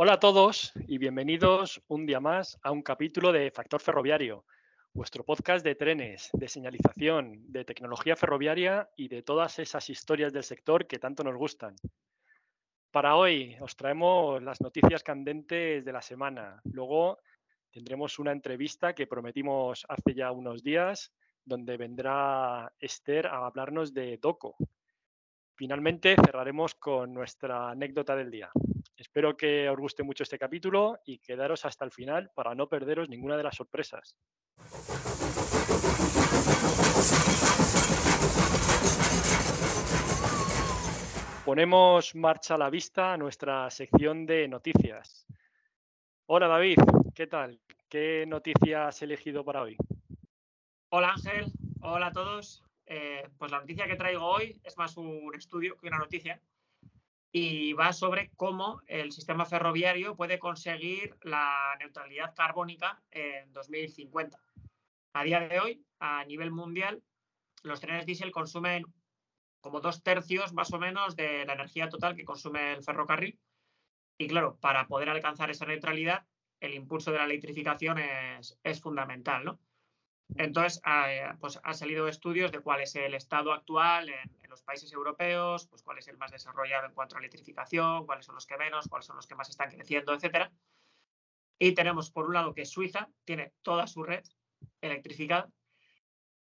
Hola a todos y bienvenidos un día más a un capítulo de Factor Ferroviario, vuestro podcast de trenes, de señalización, de tecnología ferroviaria y de todas esas historias del sector que tanto nos gustan. Para hoy os traemos las noticias candentes de la semana. Luego tendremos una entrevista que prometimos hace ya unos días, donde vendrá Esther a hablarnos de DOCO. Finalmente cerraremos con nuestra anécdota del día. Espero que os guste mucho este capítulo y quedaros hasta el final para no perderos ninguna de las sorpresas. Ponemos marcha a la vista a nuestra sección de noticias. Hola David, ¿qué tal? ¿Qué noticia has elegido para hoy? Hola Ángel, hola a todos. Eh, pues la noticia que traigo hoy es más un estudio que una noticia y va sobre cómo el sistema ferroviario puede conseguir la neutralidad carbónica en 2050. A día de hoy, a nivel mundial, los trenes diésel consumen como dos tercios más o menos de la energía total que consume el ferrocarril. Y claro, para poder alcanzar esa neutralidad, el impulso de la electrificación es, es fundamental, ¿no? Entonces, eh, pues han salido estudios de cuál es el estado actual en, los países europeos, pues cuál es el más desarrollado en cuanto a electrificación, cuáles son los que menos, cuáles son los que más están creciendo, etcétera. Y tenemos, por un lado, que Suiza tiene toda su red electrificada.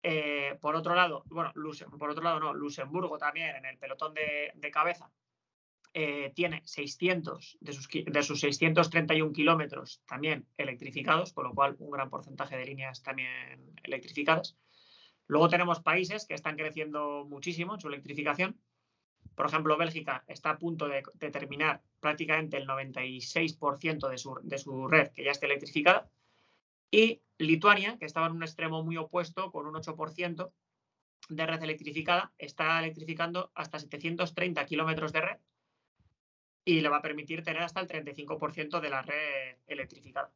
Eh, por otro lado, bueno, por otro lado, no, Luxemburgo también en el pelotón de cabeza eh, tiene 600 de sus, de sus 631 kilómetros también electrificados, con lo cual un gran porcentaje de líneas también electrificadas. Luego tenemos países que están creciendo muchísimo en su electrificación. Por ejemplo, Bélgica está a punto de, terminar prácticamente el 96% de su, de su red que ya está electrificada. Y Lituania, que estaba en un extremo muy opuesto, con un 8% de red electrificada, está electrificando hasta 730 kilómetros de red y le va a permitir tener hasta el 35% de la red electrificada.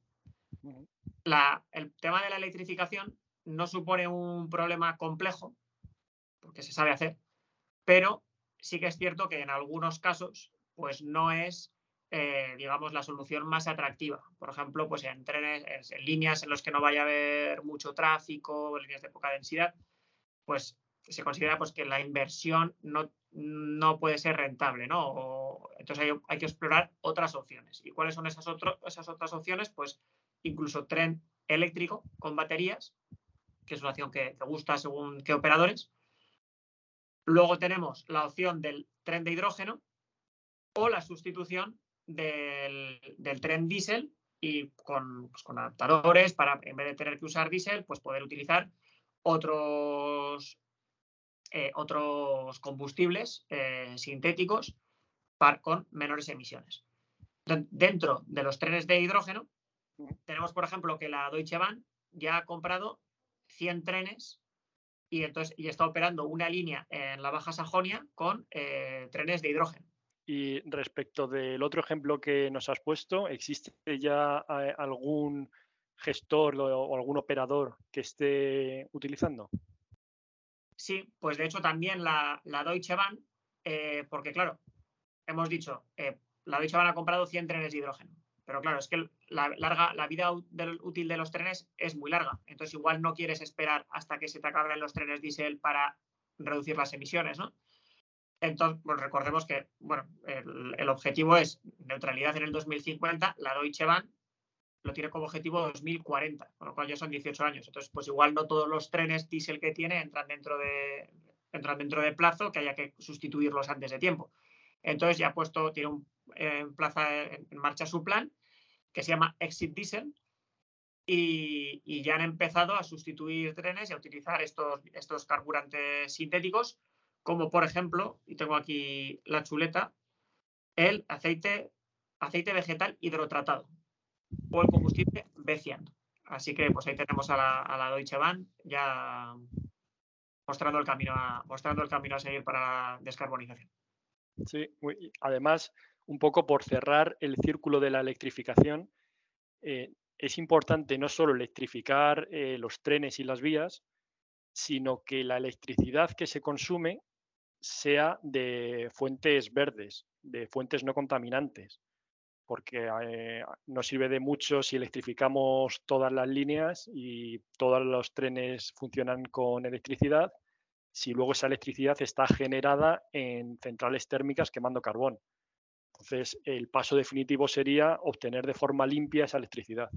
el tema de la electrificación no supone un problema complejo, porque se sabe hacer, pero sí que es cierto que en algunos casos pues no es, eh, digamos, la solución más atractiva. Por ejemplo, pues en trenes, en líneas en las que no vaya a haber mucho tráfico, líneas de poca densidad, pues se considera pues, que la inversión no, no puede ser rentable, ¿no? entonces hay, que explorar otras opciones. ¿Y cuáles son esas, otras opciones? Pues incluso tren eléctrico con baterías, que es una opción que, gusta según qué operadores. Luego tenemos la opción del tren de hidrógeno o la sustitución del, tren diésel y con, pues, con adaptadores para, en vez de tener que usar diésel, pues poder utilizar otros eh, otros combustibles eh, sintéticos con menores emisiones. Dentro de los trenes de hidrógeno, tenemos, por ejemplo, que la Deutsche Bahn ya ha comprado 100 trenes y, entonces, y está operando una línea en la Baja Sajonia con eh, trenes de hidrógeno. Y respecto del otro ejemplo que nos has puesto, ¿existe ya algún gestor o algún operador que esté utilizando? Sí, pues de hecho también la, Deutsche Bahn, eh, porque claro, hemos dicho, eh, la Deutsche Bahn ha comprado 100 trenes de hidrógeno, pero claro, es que la, larga, la vida útil de los trenes es muy larga, entonces igual no quieres esperar hasta que se te acaben los trenes diésel para reducir las emisiones, ¿no? Entonces, pues recordemos que, bueno, el, el, objetivo es neutralidad en el 2050, la Deutsche Bahn lo tiene como objetivo 2040, con lo cual ya son 18 años. Entonces, pues igual no todos los trenes diésel que tiene entran dentro de, entran dentro de plazo, que haya que sustituirlos antes de tiempo. Entonces ya ha puesto, tiene un, en plaza en marcha su plan, que se llama Exit Diesel, y, y, ya han empezado a sustituir trenes y a utilizar estos, estos carburantes sintéticos, como por ejemplo, y tengo aquí la chuleta, el aceite, aceite vegetal hidrotratado o el combustible Becian. Así que pues ahí tenemos a la, Deutsche Bahn ya mostrando el camino a, mostrando el camino a seguir para la descarbonización. Sí, además, un poco por cerrar el círculo de la electrificación, eh, es importante no solo electrificar eh, los trenes y las vías, sino que la electricidad que se consume sea de fuentes verdes, de fuentes no contaminantes porque eh, no sirve de mucho si electrificamos todas las líneas y todos los trenes funcionan con electricidad, si luego esa electricidad está generada en centrales térmicas quemando carbón. Entonces, el paso definitivo sería obtener de forma limpia esa electricidad.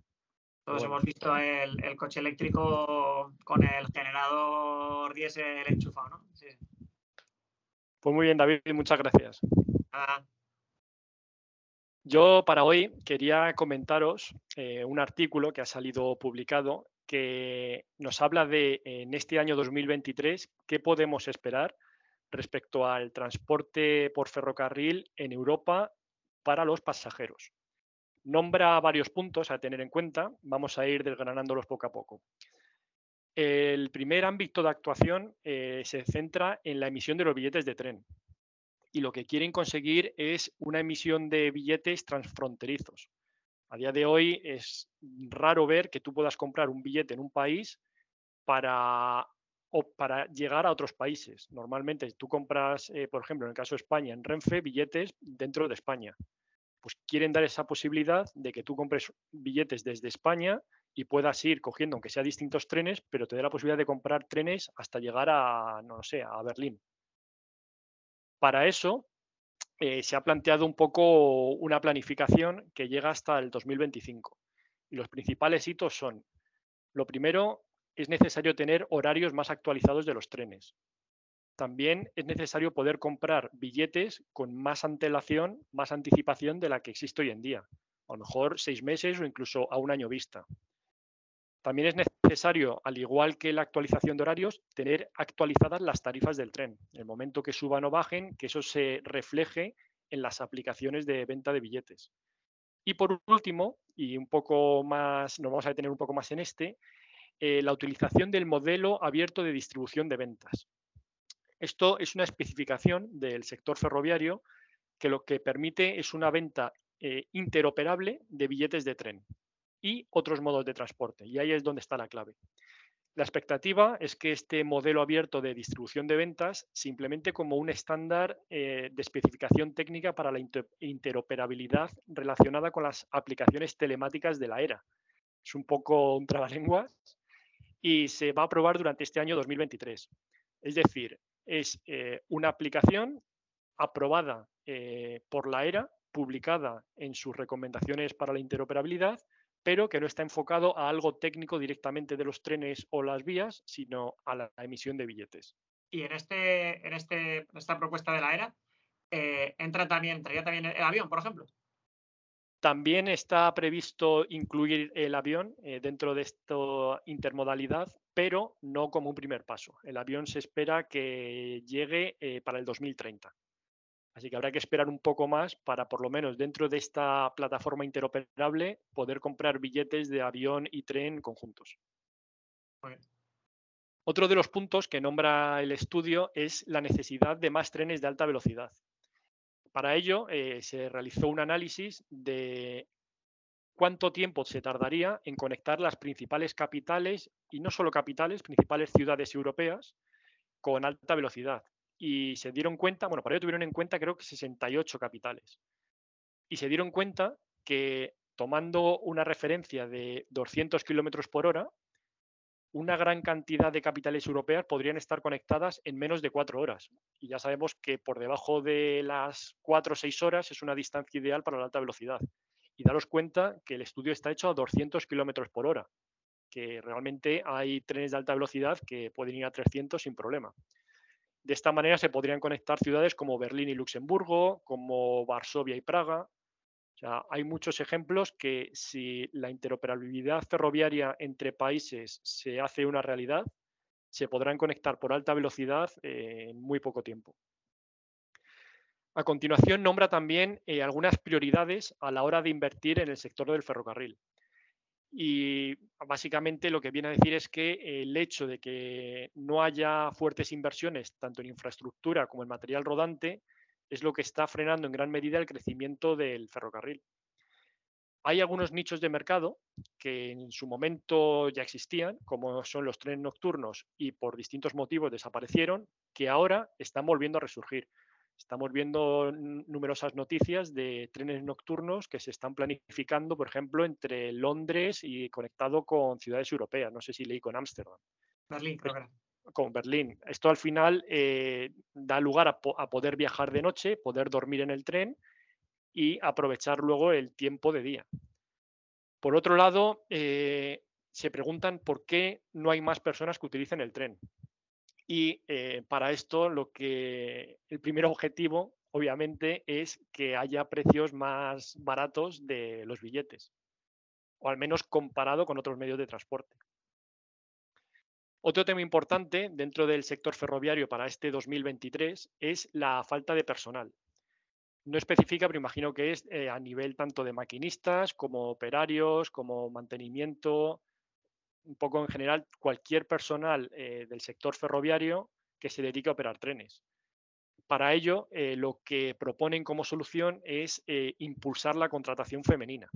Todos hemos visto el, coche eléctrico con el generador diésel enchufado, ¿no? Sí. Pues muy bien, David, muchas gracias. Yo para hoy quería comentaros eh, un artículo que ha salido publicado que nos habla de en este año 2023 qué podemos esperar respecto al transporte por ferrocarril en Europa para los pasajeros. Nombra varios puntos a tener en cuenta, vamos a ir desgranándolos poco a poco. El primer ámbito de actuación eh, se centra en la emisión de los billetes de tren y lo que quieren conseguir es una emisión de billetes transfronterizos. A día de hoy es raro ver que tú puedas comprar un billete en un país para, llegar a otros países. Normalmente tú compras, eh, por ejemplo, en el caso de España, en Renfe, billetes dentro de España. Pues quieren dar esa posibilidad de que tú compres billetes desde España y puedas ir cogiendo, aunque sea distintos trenes, pero te dé la posibilidad de comprar trenes hasta llegar a, no sé, a Berlín. Para eso eh, se ha planteado un poco una planificación que llega hasta el 2025. Y los principales hitos son, lo primero, es necesario tener horarios más actualizados de los trenes. También es necesario poder comprar billetes con más antelación, más anticipación de la que existe hoy en día. A lo mejor seis meses o incluso a un año vista. También es necesario, al igual que la actualización de horarios, tener actualizadas las tarifas del tren. En el momento que suban o bajen, que eso se refleje en las aplicaciones de venta de billetes. Y por último, y un poco más, nos vamos a detener un poco más en este, eh, la utilización del modelo abierto de distribución de ventas. Esto es una especificación del sector ferroviario que lo que permite es una venta eh, interoperable de billetes de tren y otros modos de transporte. Y ahí es donde está la clave. La expectativa es que este modelo abierto de distribución de ventas se implemente como un estándar eh, de especificación técnica para la interoperabilidad relacionada con las aplicaciones telemáticas de la era. Es un poco un trabalenguas y se va a aprobar durante este año 2023. Es decir, es eh, una aplicación aprobada eh, por la ERA, publicada en sus recomendaciones para la interoperabilidad pero que no está enfocado a algo técnico directamente de los trenes o las vías, sino a la emisión de billetes. Y en, este, en este, esta propuesta de la ERA, eh, entra también, entraría también el avión, por ejemplo. También está previsto incluir el avión eh, dentro de esta intermodalidad, pero no como un primer paso. El avión se espera que llegue eh, para el 2030. Así que habrá que esperar un poco más para, por lo menos dentro de esta plataforma interoperable, poder comprar billetes de avión y tren conjuntos. Otro de los puntos que nombra el estudio es la necesidad de más trenes de alta velocidad. Para ello, eh, se realizó un análisis de cuánto tiempo se tardaría en conectar las principales capitales, y no solo capitales, principales ciudades europeas, con alta velocidad y se dieron cuenta, bueno, para ello tuvieron en cuenta creo que 68 capitales. Y se dieron cuenta que tomando una referencia de 200 kilómetros por hora, una gran cantidad de capitales europeas podrían estar conectadas en menos de cuatro horas. Y ya sabemos que por debajo de las cuatro o seis horas es una distancia ideal para la alta velocidad. Y daros cuenta que el estudio está hecho a 200 kilómetros por hora, que realmente hay trenes de alta velocidad que pueden ir a 300 sin problema. De esta manera se podrían conectar ciudades como Berlín y Luxemburgo, como Varsovia y Praga. hay muchos ejemplos que si la interoperabilidad ferroviaria entre países se hace una realidad, se podrán conectar por alta velocidad en muy poco tiempo. A continuación, nombra también eh, algunas prioridades a la hora de invertir en el sector del ferrocarril. Y básicamente lo que viene a decir es que el hecho de que no haya fuertes inversiones tanto en infraestructura como en material rodante es lo que está frenando en gran medida el crecimiento del ferrocarril. Hay algunos nichos de mercado que en su momento ya existían, como son los trenes nocturnos y por distintos motivos desaparecieron, que ahora están volviendo a resurgir. Estamos viendo numerosas noticias de trenes nocturnos que se están planificando, por ejemplo, entre Londres y conectado con ciudades europeas. No sé si leí con Ámsterdam. Berlín, creo que Con Berlín. Esto al final eh, da lugar a, poder viajar de noche, poder dormir en el tren y aprovechar luego el tiempo de día. Por otro lado, eh, se preguntan por qué no hay más personas que utilicen el tren. Y eh, para esto, lo que el primer objetivo, obviamente, es que haya precios más baratos de los billetes, o al menos comparado con otros medios de transporte. Otro tema importante dentro del sector ferroviario para este 2023 es la falta de personal. No especifica, pero imagino que es eh, a nivel tanto de maquinistas como operarios, como mantenimiento, un poco en general cualquier personal eh, del sector ferroviario que se dedique a operar trenes. Para ello, eh, lo que proponen como solución es eh, impulsar la contratación femenina.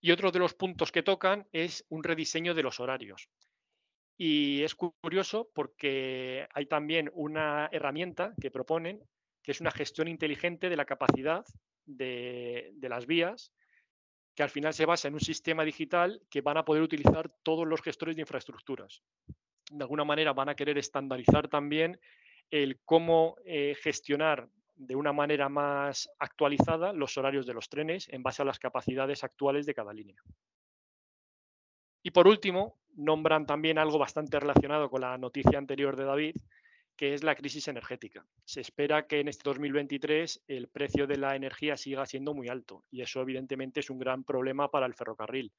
Y otro de los puntos que tocan es un rediseño de los horarios. Y es curioso porque hay también una herramienta que proponen, que es una gestión inteligente de la capacidad de las vías que al final se basa en un sistema digital que van a poder utilizar todos los gestores de infraestructuras. De alguna manera van a querer estandarizar también el cómo eh, gestionar de una manera más actualizada los horarios de los trenes en base a las capacidades actuales de cada línea. Y por último, nombran también algo bastante relacionado con la noticia anterior de David, que es la crisis energética. Se espera que en este 2023 el precio de la energía siga siendo muy alto y eso evidentemente es un gran problema para el ferrocarril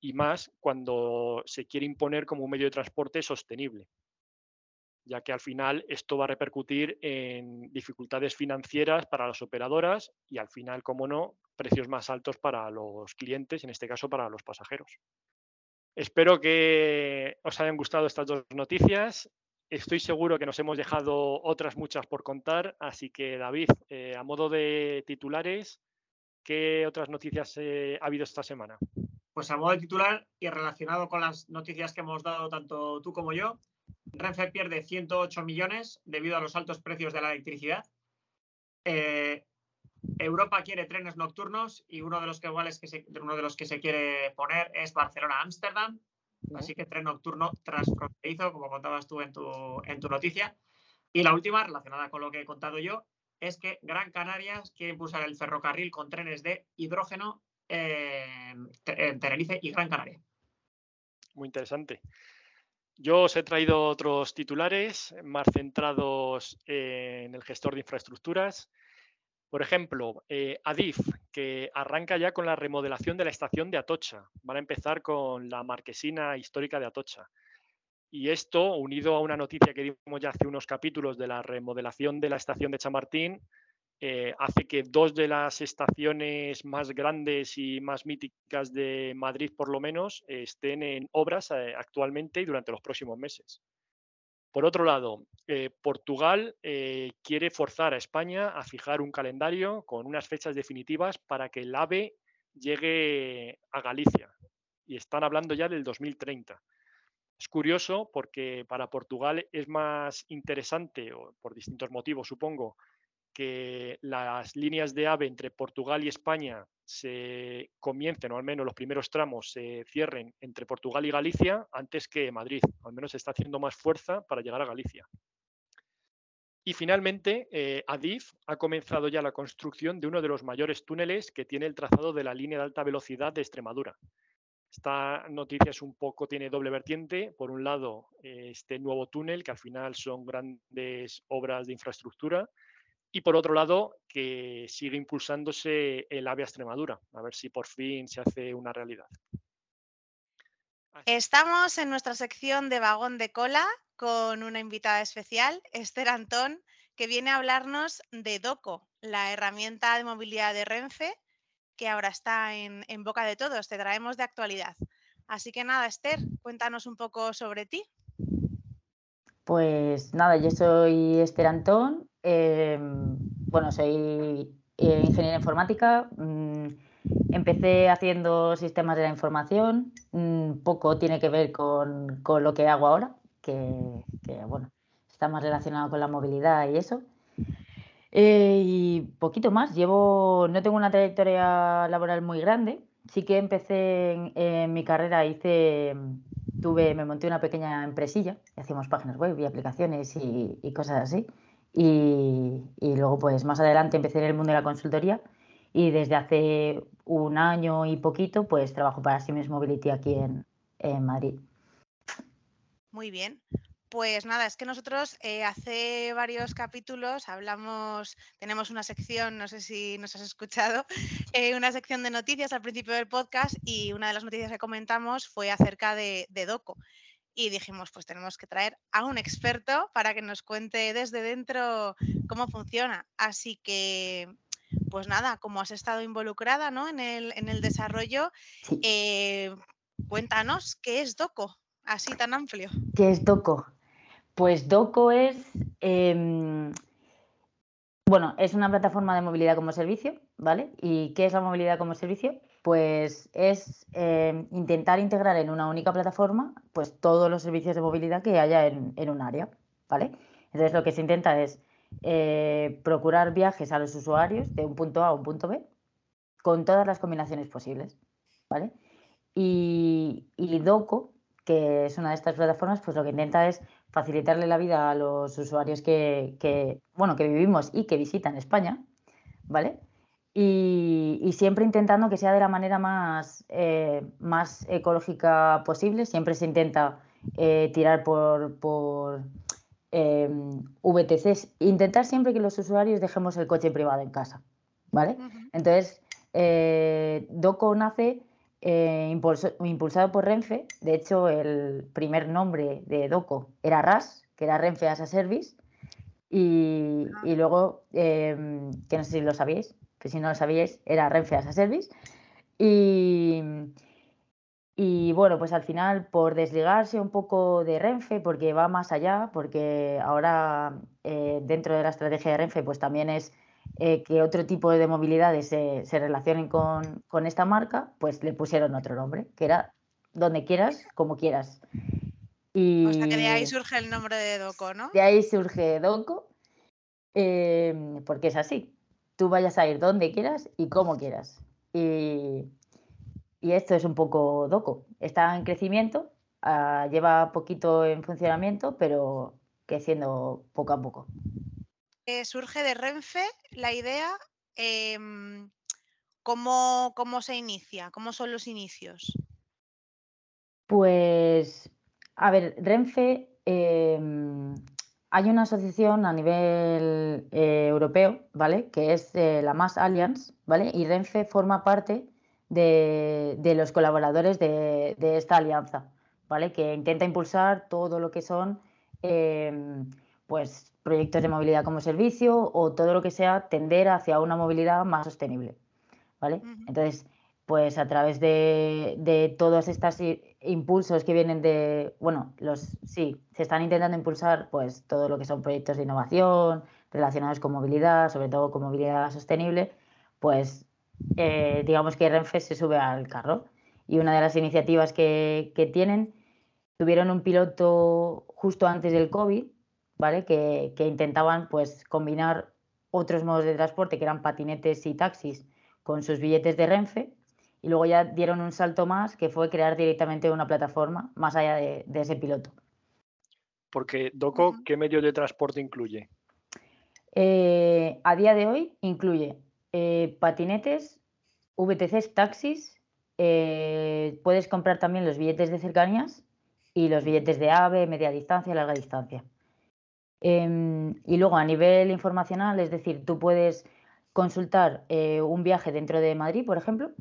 y más cuando se quiere imponer como un medio de transporte sostenible, ya que al final esto va a repercutir en dificultades financieras para las operadoras y al final, como no, precios más altos para los clientes, en este caso para los pasajeros. Espero que os hayan gustado estas dos noticias Estoy seguro que nos hemos dejado otras muchas por contar, así que David, eh, a modo de titulares, ¿qué otras noticias eh, ha habido esta semana? Pues a modo de titular y relacionado con las noticias que hemos dado tanto tú como yo, Renfe pierde 108 millones debido a los altos precios de la electricidad. Eh, Europa quiere trenes nocturnos y uno de los que que uno de los que se quiere poner es Barcelona-Ámsterdam Así que tren nocturno transfronterizo, como contabas tú en tu, en tu noticia. Y la última, relacionada con lo que he contado yo, es que Gran Canaria quiere impulsar el ferrocarril con trenes de hidrógeno en, Tenerife y Gran Canaria. Muy interesante. Yo os he traído otros titulares más centrados en el gestor de infraestructuras. Por ejemplo, eh, Adif, que arranca ya con la remodelación de la estación de Atocha. Van a empezar con la marquesina histórica de Atocha. Y esto, unido a una noticia que dimos ya hace unos capítulos de la remodelación de la estación de Chamartín, eh, hace que dos de las estaciones más grandes y más míticas de Madrid, por lo menos, estén en obras eh, actualmente y durante los próximos meses. Por otro lado, eh, Portugal eh, quiere forzar a España a fijar un calendario con unas fechas definitivas para que el AVE llegue a Galicia. Y están hablando ya del 2030. Es curioso porque para Portugal es más interesante, por distintos motivos supongo, que las líneas de AVE entre Portugal y España se comiencen, o al menos los primeros tramos se cierren entre Portugal y Galicia antes que Madrid. Al menos se está haciendo más fuerza para llegar a Galicia. Y finalmente, eh, Adif ha comenzado ya la construcción de uno de los mayores túneles que tiene el trazado de la línea de alta velocidad de Extremadura. Esta noticia es un poco, tiene doble vertiente. Por un lado, este nuevo túnel, que al final son grandes obras de infraestructura, y por otro lado, que sigue impulsándose el AVE Extremadura, a ver si por fin se hace una realidad. Estamos en nuestra sección de vagón de cola con una invitada especial, Esther Antón, que viene a hablarnos de DOCO, la herramienta de movilidad de Renfe, que ahora está en, en boca de todos. Te traemos de actualidad. Así que nada, Esther, cuéntanos un poco sobre ti. Pues nada, yo soy Esther Antón, em, bueno, soy eh, ingeniera informática, mm, empecé haciendo sistemas de la información, mm, poco tiene que ver con, lo que hago ahora, que, bueno, está más relacionado con la movilidad y eso. Eh, y poquito más. Llevo, no tengo una trayectoria laboral muy grande. Sí que empecé en, mi carrera, hice, tuve, me monté una pequeña empresilla, hacíamos páginas web y aplicaciones y, cosas así. Y, luego, pues más adelante empecé en el mundo de la consultoría y desde hace un año y poquito, pues trabajo para Siemens Mobility aquí en, en Madrid. Muy bien. Pues nada, es que nosotros eh, hace varios capítulos hablamos, tenemos una sección, no sé si nos has escuchado, eh, una sección de noticias al principio del podcast y una de las noticias que comentamos fue acerca de, de Doco. Y dijimos, pues tenemos que traer a un experto para que nos cuente desde dentro cómo funciona. Así que, pues nada, como has estado involucrada ¿no? en, el, en el desarrollo, eh, cuéntanos qué es Doco, así tan amplio. ¿Qué es Doco? Pues Doco es, em, bueno, es una plataforma de movilidad como servicio, ¿vale? ¿Y qué es la movilidad como servicio? Pues es em, intentar integrar en una única plataforma pues todos los servicios de movilidad que haya en, un área, ¿vale? Entonces lo que se intenta es eh, procurar viajes a los usuarios de un punto A a un punto B con todas las combinaciones posibles, ¿vale? Y, y Doco, que es una de estas plataformas, pues lo que intenta es facilitarle la vida a los usuarios que, bueno, que vivimos y que visitan España, ¿vale? Y, siempre intentando que sea de la manera más, eh, más ecológica posible. Siempre se intenta eh, tirar por, por em, VTCs. Intentar siempre que los usuarios dejemos el coche privado en casa, ¿vale? Entonces, eh, Doco nace eh, impulsado por Renfe. De hecho, el primer nombre de Doco era RAS, que era Renfe as a Service. Y, ah. luego, em, que no sé si lo sabíais, que si no lo sabíais, era Renfe as a Service. Y, y bueno, pues al final, por desligarse un poco de Renfe, porque va más allá, porque ahora eh, dentro de la estrategia de Renfe, pues también es eh, que otro tipo de movilidades se, se relacionen con, esta marca, pues le pusieron otro nombre, que era donde quieras, como quieras. Y o sea que de ahí surge el nombre de Doco, ¿no? De ahí surge Doco, eh, porque es así. Tú vayas a ir donde quieras y como quieras. Y, esto es un poco Doco. Está en crecimiento, ah, lleva poquito en funcionamiento, pero creciendo poco a poco. Eh, surge de Renfe la idea, em, ¿cómo, se inicia? ¿Cómo son los inicios? Pues, a ver, Renfe, em, hay una asociación a nivel eh, europeo, ¿vale? Que es eh, la Mass Alliance, ¿vale? Y Renfe forma parte de, los colaboradores de, de, esta alianza, ¿vale? Que intenta impulsar todo lo que son, em, pues, proyectos de movilidad como servicio o todo lo que sea tender hacia una movilidad más sostenible. ¿Vale? Entonces, pues a través de, todos estos impulsos que vienen de, bueno, los sí, se están intentando impulsar pues todo lo que son proyectos de innovación relacionados con movilidad, sobre todo con movilidad sostenible, pues eh, digamos que Renfe se sube al carro. Y una de las iniciativas que, que tienen, tuvieron un piloto justo antes del COVID, que, intentaban pues combinar otros modos de transporte que eran patinetes y taxis con sus billetes de Renfe y luego ya dieron un salto más que fue crear directamente una plataforma más allá de, ese piloto. Porque Doco, ¿qué medio de transporte incluye? Eh, a día de hoy incluye eh, patinetes, VTCs, taxis, eh, puedes comprar también los billetes de cercanías y los billetes de AVE, media distancia y larga distancia. Em, y luego a nivel informacional, es decir, tú puedes consultar eh, un viaje dentro de Madrid, por ejemplo,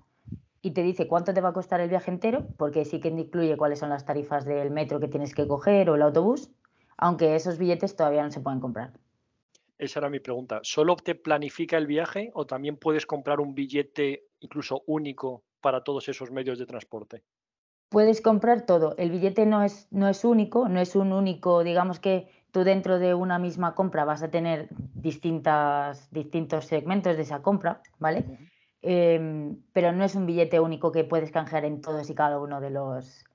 y te dice cuánto te va a costar el viaje entero, porque sí que incluye cuáles son las tarifas del metro que tienes que coger o el autobús, aunque esos billetes todavía no se pueden comprar. Esa era mi pregunta. ¿Solo te planifica el viaje o también puedes comprar un billete incluso único para todos esos medios de transporte? Puedes comprar todo. El billete no es, no es único, no es un único, digamos que tú dentro de una misma compra vas a tener distintas, distintos segmentos de esa compra, ¿vale? Em, pero no es un billete único que puedes canjear en todos y cada uno de los...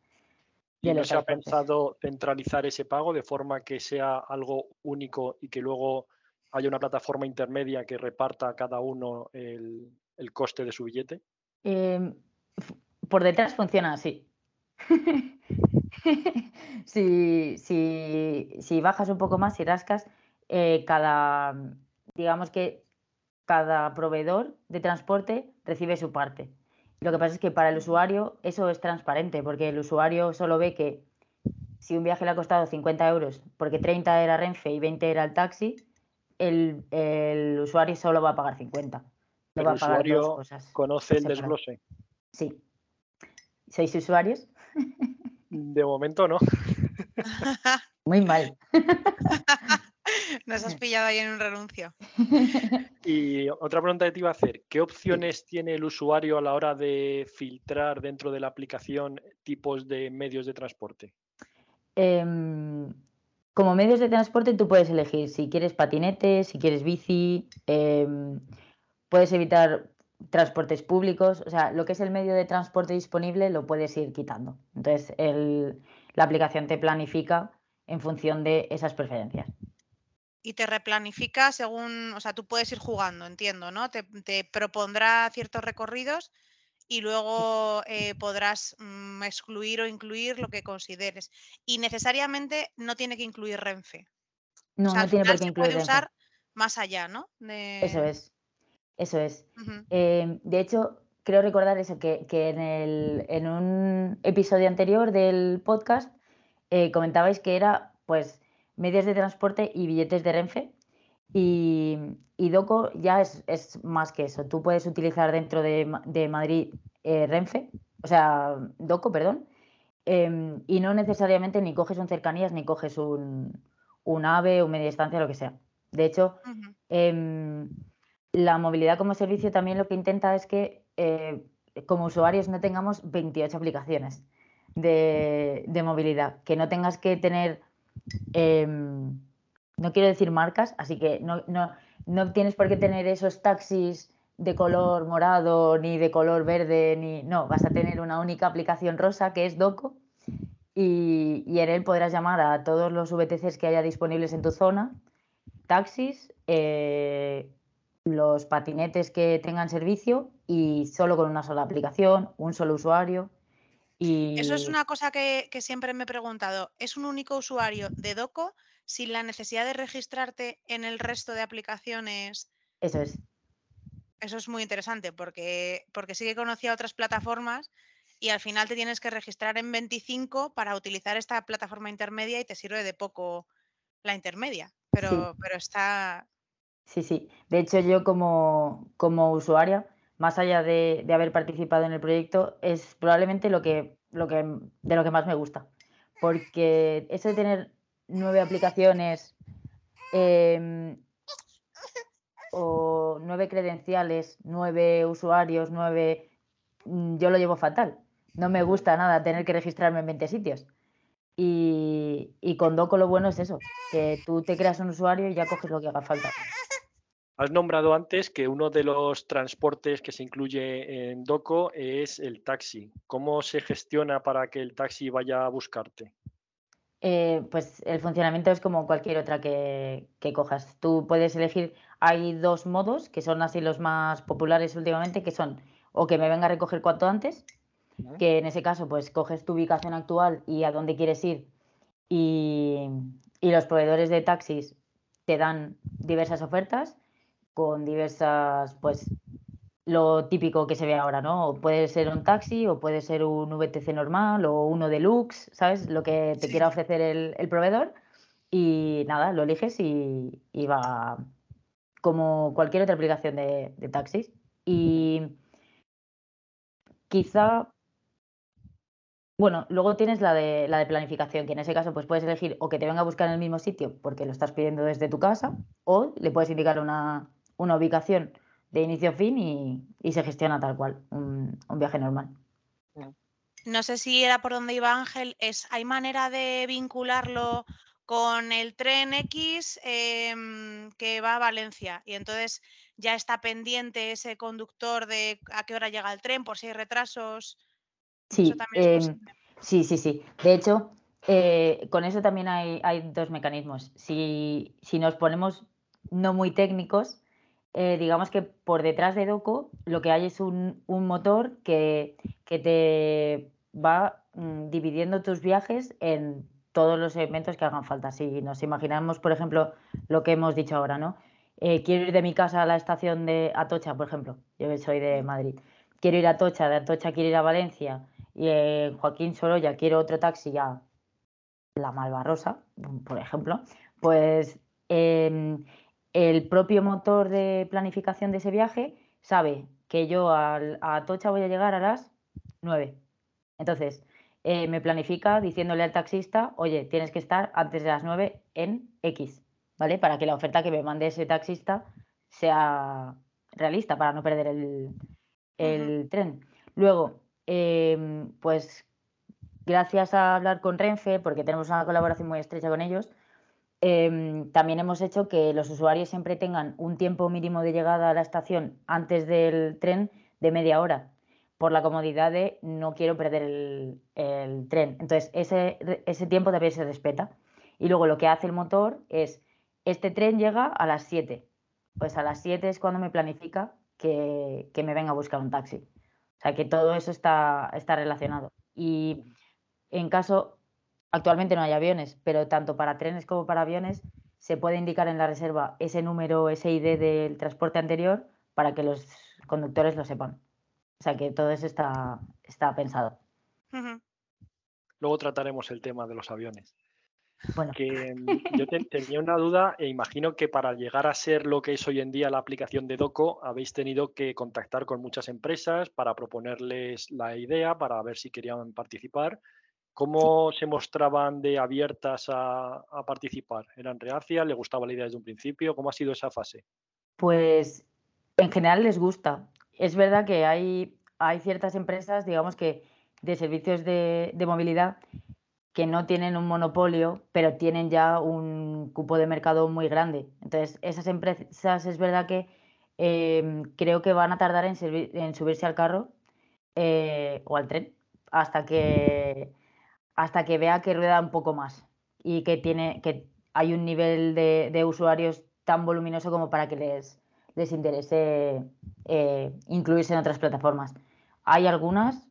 ¿Y no se ha pensado centralizar ese pago de forma que sea algo único y que luego haya una plataforma intermedia que reparta a cada uno el, coste de su billete? Em, por detrás funciona así. si, si, bajas un poco más y rascas, eh, cada, digamos que cada proveedor de transporte recibe su parte. Lo que pasa es que para el usuario eso es transparente, porque el usuario solo ve que si un viaje le ha costado 50 euros, porque 30 era Renfe y 20 era el taxi, el, usuario solo va a pagar 50. el usuario conoce el desglose. Sí. ¿Sois usuarios? De momento no. Muy mal. Nos has pillado ahí en un renuncio. Y otra pregunta que te iba a hacer, ¿qué opciones tiene el usuario a la hora de filtrar dentro de la aplicación tipos de medios de transporte? Em, como medios de transporte tú puedes elegir si quieres patinete, si quieres bici, em, puedes evitar transportes públicos, o sea, lo que es el medio de transporte disponible lo puedes ir quitando. Entonces, la aplicación te planifica en función de esas preferencias y te replanifica según, o sea, tú puedes ir jugando, entiendo, ¿no? Te, propondrá ciertos recorridos y luego eh, podrás mm, excluir o incluir lo que consideres. Y necesariamente no tiene que incluir Renfe. No, no tiene por qué incluir puede usar más allá, ¿no? Eso es, eso es. Em, de hecho, creo recordar eso, que, en, el, en, un episodio anterior del podcast eh, comentabais que era, pues, medios de transporte y billetes de Renfe. Y, Doco ya es, más que eso. Tú puedes utilizar dentro de, Madrid eh, Renfe, o sea, Doco, perdón, em, y no necesariamente ni coges un cercanías ni coges un, un AVE o media distancia, lo que sea. De hecho, em, la movilidad como servicio también lo que intenta es que eh, como usuarios no tengamos 28 aplicaciones de, de movilidad, que no tengas que tener Em, no quiero decir marcas, así que no, no, tienes por qué tener esos taxis de color morado ni de color verde, ni no, vas a tener una única aplicación rosa que es Doco y, en él podrás llamar a todos los VTCs que haya disponibles en tu zona, taxis, eh, los patinetes que tengan servicio y solo con una sola aplicación, un solo usuario. Eso es una cosa que, siempre me he preguntado. ¿Es un único usuario de Doco sin la necesidad de registrarte en el resto de aplicaciones? Eso es. Eso es muy interesante porque, porque sí que conocía otras plataformas y al final te tienes que registrar en 25 para utilizar esta plataforma intermedia y te sirve de poco la intermedia. Pero, pero está. Sí, sí. De hecho, yo como, como usuaria más allá de, haber participado en el proyecto, es probablemente lo que, lo que, de lo que más me gusta. Porque eso de tener nueve aplicaciones em, o nueve credenciales, nueve usuarios, nueve... Mm, yo lo llevo fatal. No me gusta nada tener que registrarme en 20 sitios. Y, y con Doco lo bueno es eso, que tú te creas un usuario y ya coges lo que haga falta. Has nombrado antes que uno de los transportes que se incluye en Doco es el taxi. ¿Cómo se gestiona para que el taxi vaya a buscarte? Eh, pues el funcionamiento es como cualquier otra que, cojas. Tú puedes elegir, hay dos modos que son así los más populares últimamente, que son o que me venga a recoger cuanto antes, que en ese caso pues coges tu ubicación actual y a dónde quieres ir y, y los proveedores de taxis te dan diversas ofertas con diversas, pues lo típico que se ve ahora, ¿no? puede ser un taxi o puede ser un VTC normal o uno deluxe, ¿sabes? Lo que te quiera ofrecer el, proveedor y nada, lo eliges y, va como cualquier otra aplicación de, de taxis. Y quizá bueno, luego tienes la de, la de planificación, que en ese caso pues puedes elegir o que te venga a buscar en el mismo sitio porque lo estás pidiendo desde tu casa o le puedes indicar una, una ubicación de inicio a fin y, se gestiona tal cual, un, viaje normal. No sé si era por donde iba Ángel, es, ¿hay manera de vincularlo con el tren X em, que va a Valencia? Y entonces ya está pendiente ese conductor de a qué hora llega el tren, por si hay retrasos. Sí, em, sí, sí, sí. De hecho, eh, con eso también hay, hay dos mecanismos. Si, si, nos ponemos no muy técnicos, eh, digamos que por detrás de Doco lo que hay es un, motor que, te va mm, dividiendo tus viajes en todos los elementos que hagan falta. Si nos imaginamos, por ejemplo, lo que hemos dicho ahora, ¿no? Eh, quiero ir de mi casa a la estación de Atocha, por ejemplo, yo soy de Madrid, quiero ir a Atocha, de Atocha quiero ir a Valencia y eh, Joaquín Sorolla quiero otro taxi a La Malvarrosa, por ejemplo, pues em, el propio motor de planificación de ese viaje sabe que yo a Atocha voy a llegar a las 9. Entonces, eh, me planifica diciéndole al taxista, oye, tienes que estar antes de las 9 en X, ¿vale? Para que la oferta que me mande ese taxista sea realista, para no perder el, tren. Luego, em, pues gracias a hablar con Renfe, porque tenemos una colaboración muy estrecha con ellos, Em, también hemos hecho que los usuarios siempre tengan un tiempo mínimo de llegada a la estación antes del tren de media hora, por la comodidad de no quiero perder el, tren. Entonces, ese, tiempo también se respeta. Y luego lo que hace el motor es, este tren llega a las 7. Pues a las 7 es cuando me planifica que, me venga a buscar un taxi. O sea, que todo eso está relacionado. Y en caso, Actualmente no hay aviones, pero tanto para trenes como para aviones se puede indicar en la reserva ese número, ese ID del transporte anterior para que los conductores lo sepan. O sea que todo eso está, está pensado. Luego trataremos el tema de los aviones. Bueno. Mm, yo tenía una duda e imagino que para llegar a ser lo que es hoy en día la aplicación de Doco habéis tenido que contactar con muchas empresas para proponerles la idea, para ver si querían participar ¿Cómo se mostraban de abiertas a, participar? ¿Eran reacias? ¿Le gustaba la idea desde un principio? ¿Cómo ha sido esa fase? Pues en general les gusta. Es verdad que hay, ciertas empresas, digamos que de servicios de, movilidad que no tienen un monopolio, pero tienen ya un cupo de mercado muy grande. Entonces, esas empresas es verdad que em, creo que van a tardar en, en subirse al carro eh, o al tren hasta que hasta que vea que rueda un poco más y que tiene que hay un nivel de, usuarios tan voluminoso como para que les, les interese eh, incluirse en otras plataformas. Hay algunas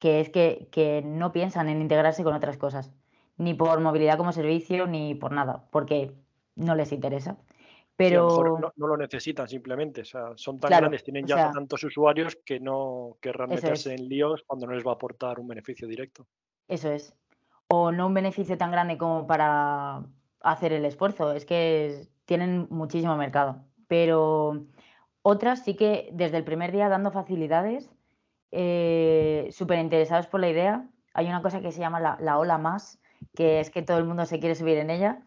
que es que, no piensan en integrarse con otras cosas, ni por movilidad como servicio, ni por nada, porque no les interesa. Pero no, lo necesitan simplemente, o sea, son tan grandes, tienen ya tantos usuarios que no querrán meterse en líos cuando no les va a aportar un beneficio directo. Eso es. O no un beneficio tan grande como para hacer el esfuerzo. Es que tienen muchísimo mercado. Pero otras sí que desde el primer día dando facilidades, eh, súper interesados por la idea. Hay una cosa que se llama la, ola más, que es que todo el mundo se quiere subir en ella.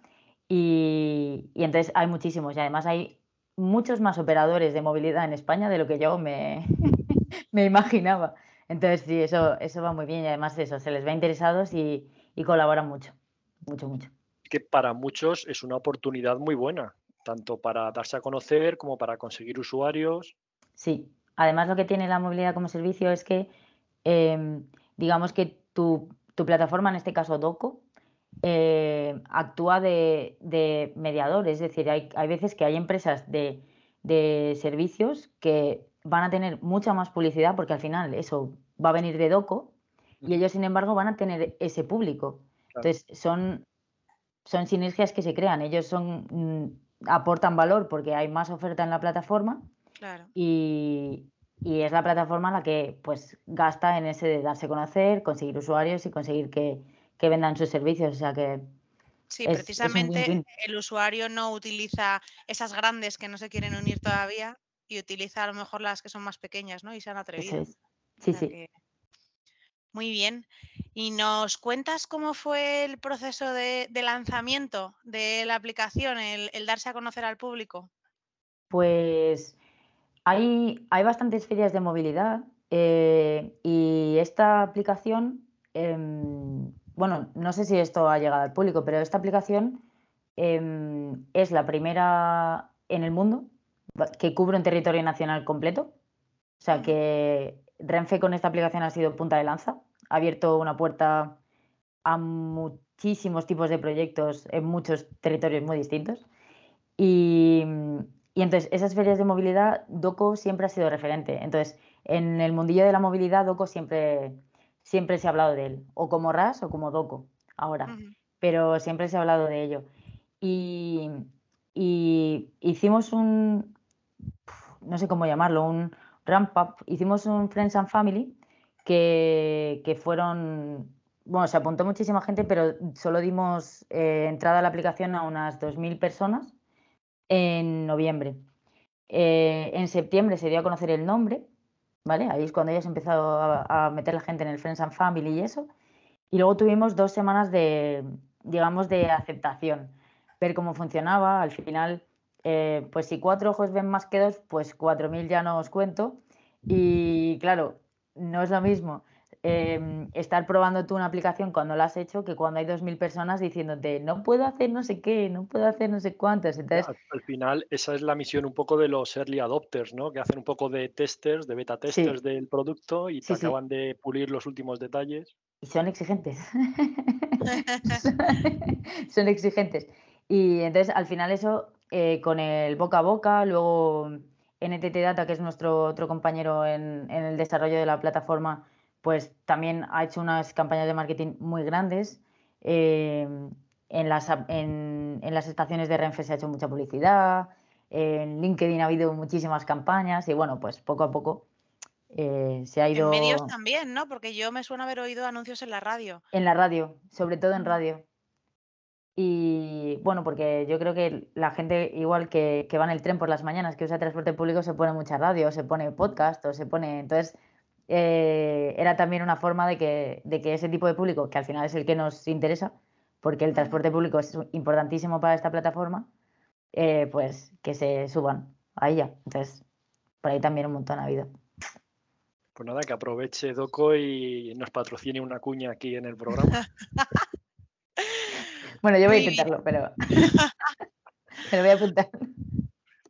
Y, entonces hay muchísimos. Y además hay muchos más operadores de movilidad en España de lo que yo me, me imaginaba. Entonces, sí, eso, eso va muy bien y además eso, se les ve interesados y, colaboran mucho, mucho, mucho. Que para muchos es una oportunidad muy buena, tanto para darse a conocer como para conseguir usuarios. Sí, además lo que tiene la movilidad como servicio es que, em, digamos que tu, plataforma, en este caso Doco, eh, actúa de, mediador, es decir, hay, hay veces que hay empresas de, de servicios que van a tener mucha más publicidad porque al final eso va a venir de Doco y ellos, sin embargo, van a tener ese público. Entonces, son, son sinergias que se crean. Ellos son mm, aportan valor porque hay más oferta en la plataforma y, es la plataforma la que pues gasta en ese de darse a conocer, conseguir usuarios y conseguir que, vendan sus servicios. O sea que Sí, precisamente el usuario no utiliza esas grandes que no se quieren unir todavía y utiliza a lo mejor las que son más pequeñas, ¿no? Y se han atrevido. Sí, sí. Muy bien. ¿Y nos cuentas cómo fue el proceso de, lanzamiento de la aplicación, el, darse a conocer al público? Pues hay, hay bastantes ferias de movilidad eh, y esta aplicación, em, bueno, no sé si esto ha llegado al público, pero esta aplicación em, es la primera en el mundo que cubre un territorio nacional completo. O sea que Renfe con esta aplicación ha sido punta de lanza, ha abierto una puerta a muchísimos tipos de proyectos en muchos territorios muy distintos. Y, y entonces, esas ferias de movilidad, DOCO siempre ha sido referente. Entonces, en el mundillo de la movilidad, DOCO siempre, siempre se ha hablado de él, o como RAS o como DOCO, ahora, pero siempre se ha hablado de ello. Y, hicimos un, no sé cómo llamarlo, un ramp up, hicimos un Friends and Family que, que fueron, bueno, se apuntó muchísima gente, pero solo dimos eh, entrada a la aplicación a unas 2.000 personas en noviembre. Eh, en septiembre se dio a conocer el nombre, ¿vale? Ahí es cuando ya se empezó a, meter la gente en el Friends and Family y eso. Y luego tuvimos dos semanas de, digamos, de aceptación, ver cómo funcionaba. Al final, eh, pues si cuatro ojos ven más que dos, pues cuatro mil ya no os cuento. Y claro, no es lo mismo Em, estar probando tú una aplicación cuando la has hecho que cuando hay 2.000 personas diciéndote no puedo hacer no sé qué, no puedo hacer no sé cuántos. Entonces, al, final, esa es la misión un poco de los early adopters, ¿no? Que hacen un poco de testers, de beta testers del producto y te acaban de pulir los últimos detalles. Y son exigentes. son exigentes. Y entonces, al final, eso eh, con el boca a boca, luego NTT Data, que es nuestro otro compañero en el desarrollo de la plataforma, pues también ha hecho unas campañas de marketing muy grandes. Eh, en, las, en, las estaciones de Renfe se ha hecho mucha publicidad, en LinkedIn ha habido muchísimas campañas y bueno, pues poco a poco eh, se ha ido... En medios también, ¿no? Porque yo me suena haber oído anuncios en la radio. En la radio, sobre todo en radio. Y bueno, porque yo creo que la gente, igual que, que va en el tren por las mañanas, que usa transporte público, se pone mucha radio, se pone podcast o se pone... Entonces, eh, era también una forma de que, de que ese tipo de público, que al final es el que nos interesa, porque el transporte público es importantísimo para esta plataforma, eh, pues que se suban a ella. Entonces, por ahí también un montón ha habido. Pues nada, que aproveche Doco y nos patrocine una cuña aquí en el programa. bueno, yo voy a intentarlo, pero me lo voy a apuntar.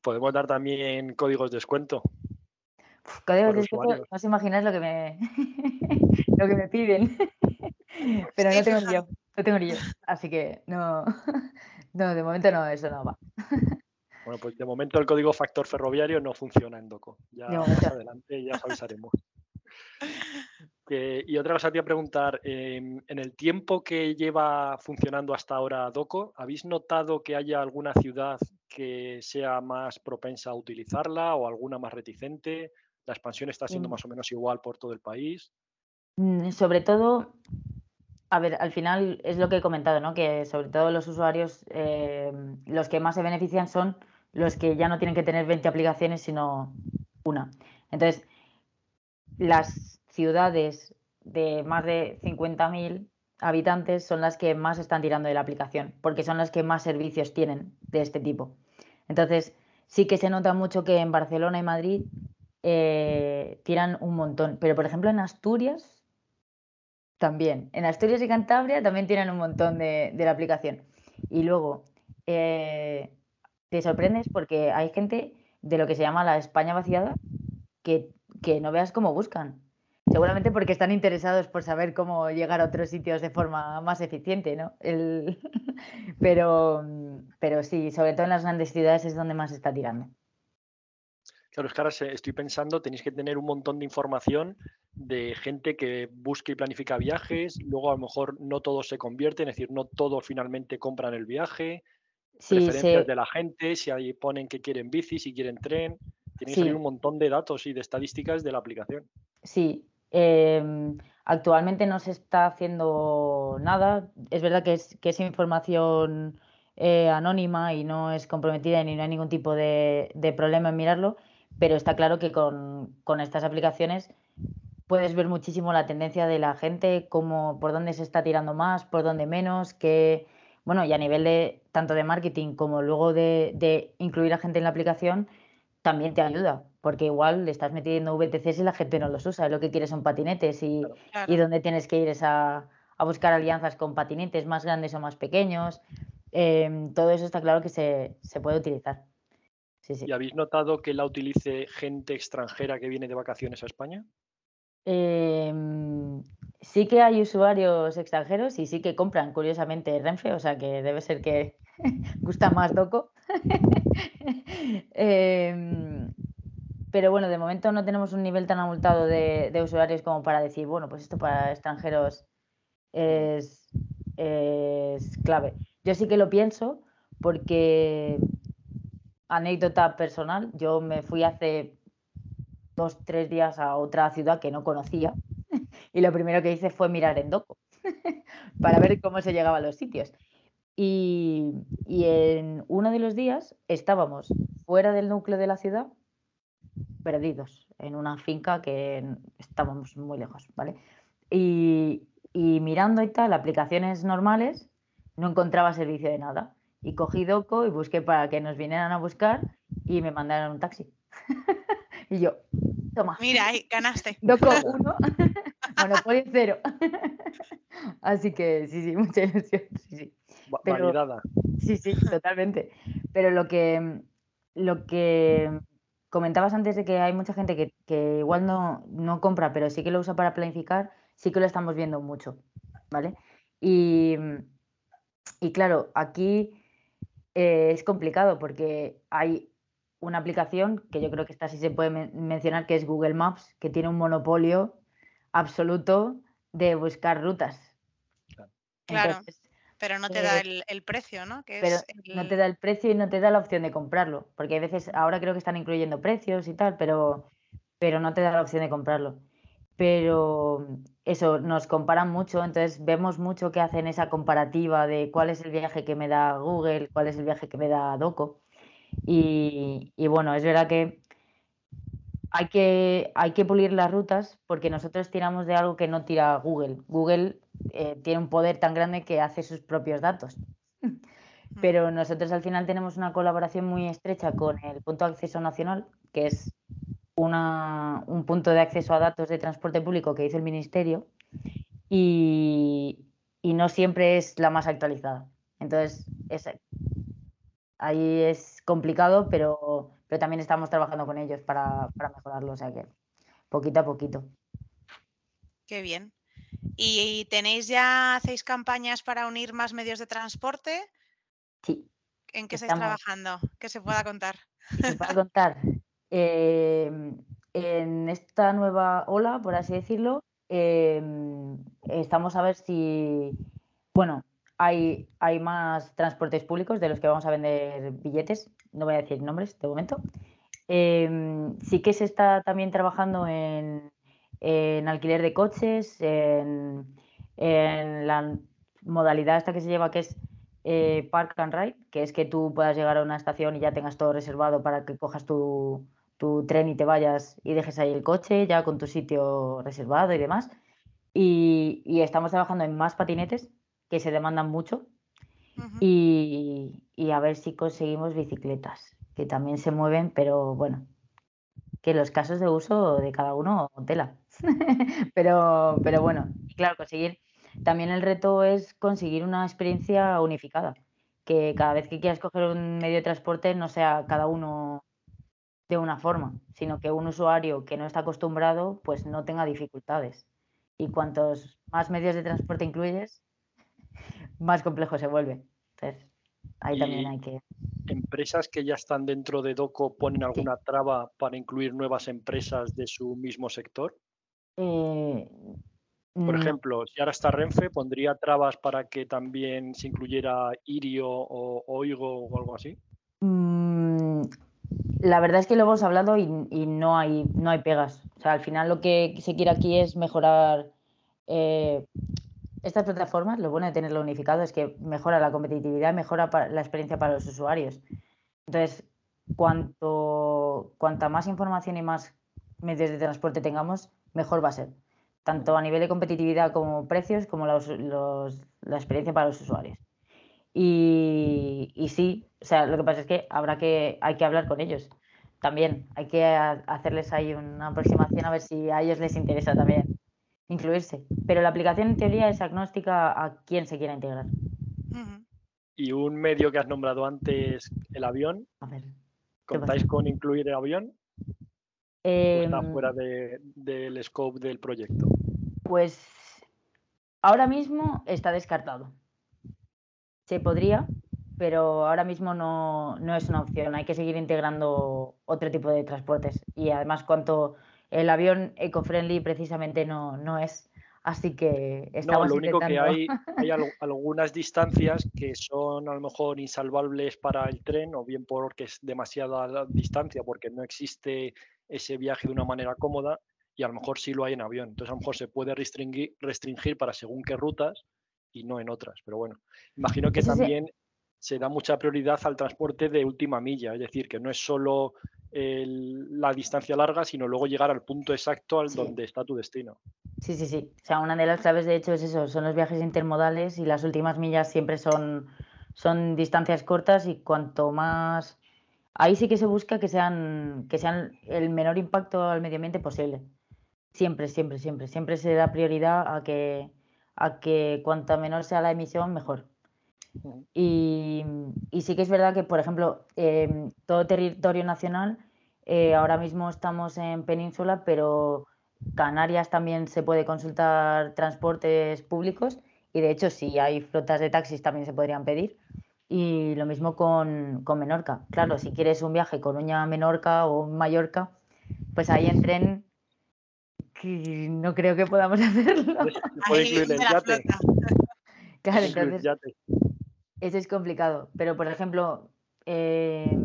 Podemos dar también códigos de descuento. Códigos de descuento, no os imagináis lo que me, lo que me piden. Pero no tengo ni yo, no tengo ni yo. Así que no, no, de momento no, eso no va. Bueno, pues de momento el código factor ferroviario no funciona en Doco. Ya más adelante ya os avisaremos. Y otra cosa te iba a preguntar, em, en el tiempo que lleva funcionando hasta ahora Doco, ¿habéis notado que haya alguna ciudad que sea más propensa a utilizarla o alguna más reticente? ¿La expansión está siendo más o menos igual por todo el país? Mm, sobre todo, a ver, al final es lo que he comentado, ¿no? Que sobre todo los usuarios, eh, los que más se benefician son los que ya no tienen que tener 20 aplicaciones, sino una. Entonces, las ciudades de más de 50.000 habitantes son las que más están tirando de la aplicación, porque son las que más servicios tienen de este tipo. Entonces, sí que se nota mucho que en Barcelona y Madrid eh, tiran un montón. Pero, por ejemplo, en Asturias también. En Asturias y Cantabria también tienen un montón de, la aplicación. Y luego, eh, te sorprendes porque hay gente de lo que se llama la España vaciada que, que no veas cómo buscan. Seguramente porque están interesados por saber cómo llegar a otros sitios de forma más eficiente, ¿no? El... pero, pero sí, sobre todo en las grandes ciudades es donde más se está tirando. Claro, es que ahora estoy pensando, tenéis que tener un montón de información de gente que busca y planifica viajes, luego a lo mejor no todos se convierten, es decir, no todos finalmente compran el viaje, preferencias de la gente, si ahí ponen que quieren bici, si quieren tren, tenéis que tener un montón de datos y de estadísticas de la aplicación. Sí, em, actualmente no se está haciendo nada, es verdad que es, que es información eh, anónima y no es comprometida ni no hay ningún tipo de problema en mirarlo pero está claro que con, estas aplicaciones puedes ver muchísimo la tendencia de la gente, cómo, por dónde se está tirando más, por dónde menos, que, bueno, y a nivel de tanto de marketing como luego de, incluir a gente en la aplicación, también te ayuda, porque igual le estás metiendo VTCs y la gente no los usa, lo que quieres son patinetes y, y donde tienes que ir es a, buscar alianzas con patinetes más grandes o más pequeños. Em, todo eso está claro que se puede utilizar. ¿Y habéis notado que la utilice gente extranjera que viene de vacaciones a España? Em, sí que hay usuarios extranjeros y sí que compran, curiosamente, Renfe, o sea que debe ser que gusta más Doco. Em, pero bueno, de momento no tenemos un nivel tan abultado de, usuarios como para decir, bueno, pues esto para extranjeros es, es clave. Yo sí que lo pienso porque, anécdota personal, yo me fui hace dos, tres días a otra ciudad que no conocía y lo primero que hice fue mirar en Doco para ver cómo se llegaba a los sitios. Y, en uno de los días estábamos fuera del núcleo de la ciudad, perdidos, en una finca que estábamos muy lejos, ¿vale? Y, y mirando y tal, aplicaciones normales, no encontraba servicio de nada. Y cogí Doco y busqué para que nos vinieran a buscar y me mandaron un taxi. y yo, toma. Mira, ahí ganaste. Doco 1, Monopoly 0. Así que sí, sí, mucha ilusión. Sí, sí. Validada. Sí, sí, totalmente. Pero lo que, lo que comentabas antes de que hay mucha gente que, que igual no, no compra, pero sí que lo usa para planificar, sí que lo estamos viendo mucho, ¿vale? Y, y claro, aquí eh, es complicado porque hay una aplicación que yo creo que esta sí se puede mencionar, que es Google Maps, que tiene un monopolio absoluto de buscar rutas. Claro, pero no te da eh, el, precio, ¿no? pero no te da el precio y no te da la opción de comprarlo, porque a veces, ahora creo que están incluyendo precios y tal, pero, pero no te da la opción de comprarlo pero eso, nos comparan mucho, entonces vemos mucho que hacen esa comparativa de cuál es el viaje que me da Google, cuál es el viaje que me da Doco. Y, bueno, es verdad que hay, que hay que pulir las rutas porque nosotros tiramos de algo que no tira Google. Google eh, tiene un poder tan grande que hace sus propios datos. Pero nosotros al final tenemos una colaboración muy estrecha con el punto de acceso nacional, que es un punto de acceso a datos de transporte público que dice el Ministerio y, no siempre es la más actualizada. Entonces, ahí es complicado, pero, pero también estamos trabajando con ellos para, mejorarlo, o sea que poquito a poquito. Qué bien. ¿Y tenéis ya, hacéis campañas para unir más medios de transporte? Sí. ¿En qué estáis trabajando? Que se pueda contar. se pueda contar. Em, en esta nueva ola, por así decirlo, em, estamos a ver si, bueno, hay, hay más transportes públicos de los que vamos a vender billetes, no voy a decir nombres de momento. Em, sí que se está también trabajando en, alquiler de coches, en, la modalidad esta que se lleva que es eh, Park and Ride, que es que tú puedas llegar a una estación y ya tengas todo reservado para que cojas tu, tu tren y te vayas y dejes ahí el coche ya con tu sitio reservado y demás. Y, estamos trabajando en más patinetes que se demandan mucho y, a ver si conseguimos bicicletas que también se mueven, pero bueno, que los casos de uso de cada uno tela. pero, pero bueno, claro, conseguir. También el reto es conseguir una experiencia unificada, que cada vez que quieras coger un medio de transporte no sea cada uno de una forma, sino que un usuario que no está acostumbrado pues no tenga dificultades. Y cuantos más medios de transporte incluyes, más complejo se vuelve. Entonces, ahí también hay que... ¿Empresas que ya están dentro de DOCO ponen alguna traba para incluir nuevas empresas de su mismo sector? Eh, Por ejemplo, si ahora está Renfe, ¿pondría trabas para que también se incluyera Irio o Oigo o algo así? Mm, la verdad es que lo hemos hablado y, no, hay, no hay pegas. O sea, al final lo que se quiere aquí es mejorar eh, estas plataformas. Lo bueno de tenerlo unificado es que mejora la competitividad, mejora la experiencia para los usuarios. Entonces, cuanto, cuanta más información y más medios de transporte tengamos, mejor va a ser. Tanto a nivel de competitividad como precios, como la experiencia para los usuarios. Y, y, sí, o sea, lo que pasa es que habrá que, hay que hablar con ellos también. Hay que hacerles ahí una aproximación a ver si a ellos les interesa también incluirse. Pero la aplicación en teoría es agnóstica a quién se quiera integrar. Y un medio que has nombrado antes, el avión. A ver, ¿Contáis con incluir el avión? está em, fuera del scope del proyecto? Pues ahora mismo está descartado se podría, pero ahora mismo no, no es una opción. Hay que seguir integrando otro tipo de transportes. Y además, cuanto el avión eco-friendly precisamente no, no es. Así que estamos No, lo único que hay, hay al- algunas distancias que son a lo mejor insalvables para el tren, o bien porque es demasiada la distancia, porque no existe ese viaje de una manera cómoda, y a lo mejor sí lo hay en avión. Entonces a lo mejor se puede restringir, restringir para según qué rutas y no en otras. Pero bueno, imagino que sí. también se da mucha prioridad al transporte de última milla, es decir, que no es solo el- la distancia larga, sino luego llegar al punto exacto al Sí. donde está tu destino. Sí, sí, sí. O sea, una de las claves de hecho es eso, son los viajes intermodales y las últimas millas siempre son, son distancias cortas y cuanto más... Ahí sí que se busca que sean, que sean el menor impacto al medio ambiente posible. Siempre, siempre, siempre. Siempre se da prioridad a que, a que cuanta menor sea la emisión, mejor. Y, y sí que es verdad que, por ejemplo, em, todo territorio nacional, eh, ahora mismo estamos en península, pero Canarias también se puede consultar transportes públicos y de hecho si hay flotas de taxis también se podrían pedir. Y lo mismo con, con Menorca. Claro, si quieres un viaje Coruña-Menorca o Mallorca, pues ahí en tren que no creo que podamos hacerlo. Se puede incluir el yate. flota. Claro, entonces. Eso es complicado, pero por ejemplo, eh,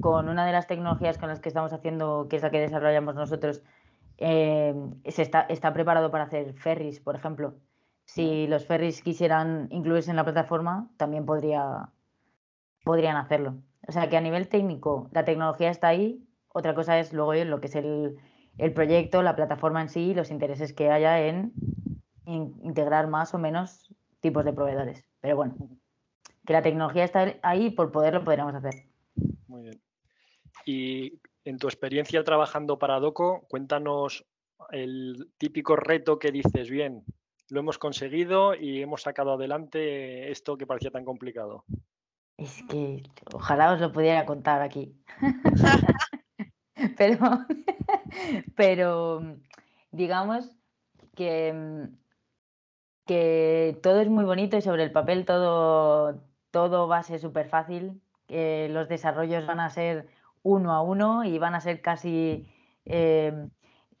con una de las tecnologías con las que estamos haciendo, que es la que desarrollamos nosotros, eh, se está, está preparado para hacer ferries, por ejemplo. Si los ferries quisieran incluirse en la plataforma, también podría, podrían hacerlo. O sea que a nivel técnico, la tecnología está ahí. Otra cosa es luego lo que es el, el proyecto, la plataforma en sí, y los intereses que haya en in- integrar más o menos tipos de proveedores. Pero bueno, que la tecnología está ahí, por poderlo podríamos hacer. Muy bien. Y en tu experiencia trabajando para Doco, cuéntanos el típico reto que dices, bien, lo hemos conseguido y hemos sacado adelante esto que parecía tan complicado. Es que ojalá os lo pudiera contar aquí. pero, pero digamos que, que todo es muy bonito y sobre el papel todo, todo va a ser súper fácil. que los desarrollos van a ser uno a uno y van a ser casi eh,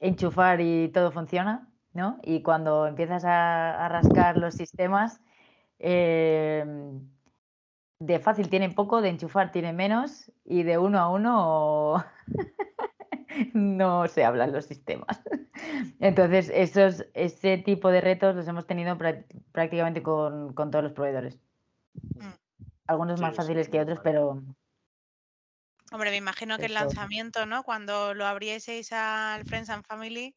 enchufar y todo funciona, ¿no? Y cuando empiezas a, a rascar los sistemas, eh, de fácil tienen poco, de enchufar tienen menos y de uno a uno no se hablan los sistemas. Entonces, esos, ese tipo de retos los hemos tenido prá- prácticamente con, con todos los proveedores. Mm. Algunos Sí, más sí, fáciles que otros, pero Hombre, me imagino que el lanzamiento, ¿no? Cuando lo abrieseis al Friends and Family,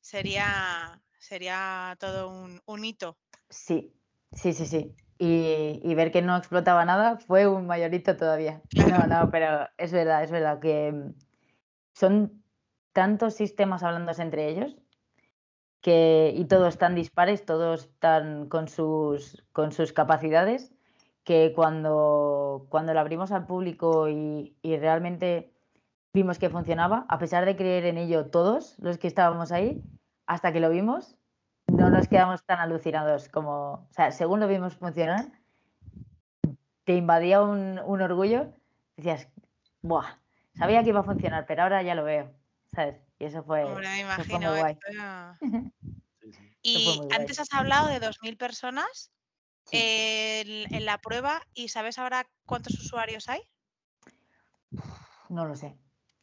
sería, sería todo un, un hito. sí, sí, sí, sí. Y, y ver que no explotaba nada fue un mayorito todavía. No, no, pero es verdad, es verdad que son tantos sistemas hablándose entre ellos que, y todos tan dispares, todos tan con sus, con sus capacidades, que cuando, cuando lo abrimos al público y, y realmente vimos que funcionaba, a pesar de creer en ello todos los que estábamos ahí, hasta que lo vimos, no nos quedamos tan alucinados como, o sea, según lo vimos funcionar, te invadía un, un orgullo, decías, ¡buah! Sabía que iba a funcionar, pero ahora ya lo veo, ¿sabes? Y eso fue, Hombre, me fue imagino. muy guay. esto era- Sí, sí. Y antes has hablado de 2.000 personas Sí. en, en la prueba y ¿sabes ahora cuántos usuarios hay? No lo sé,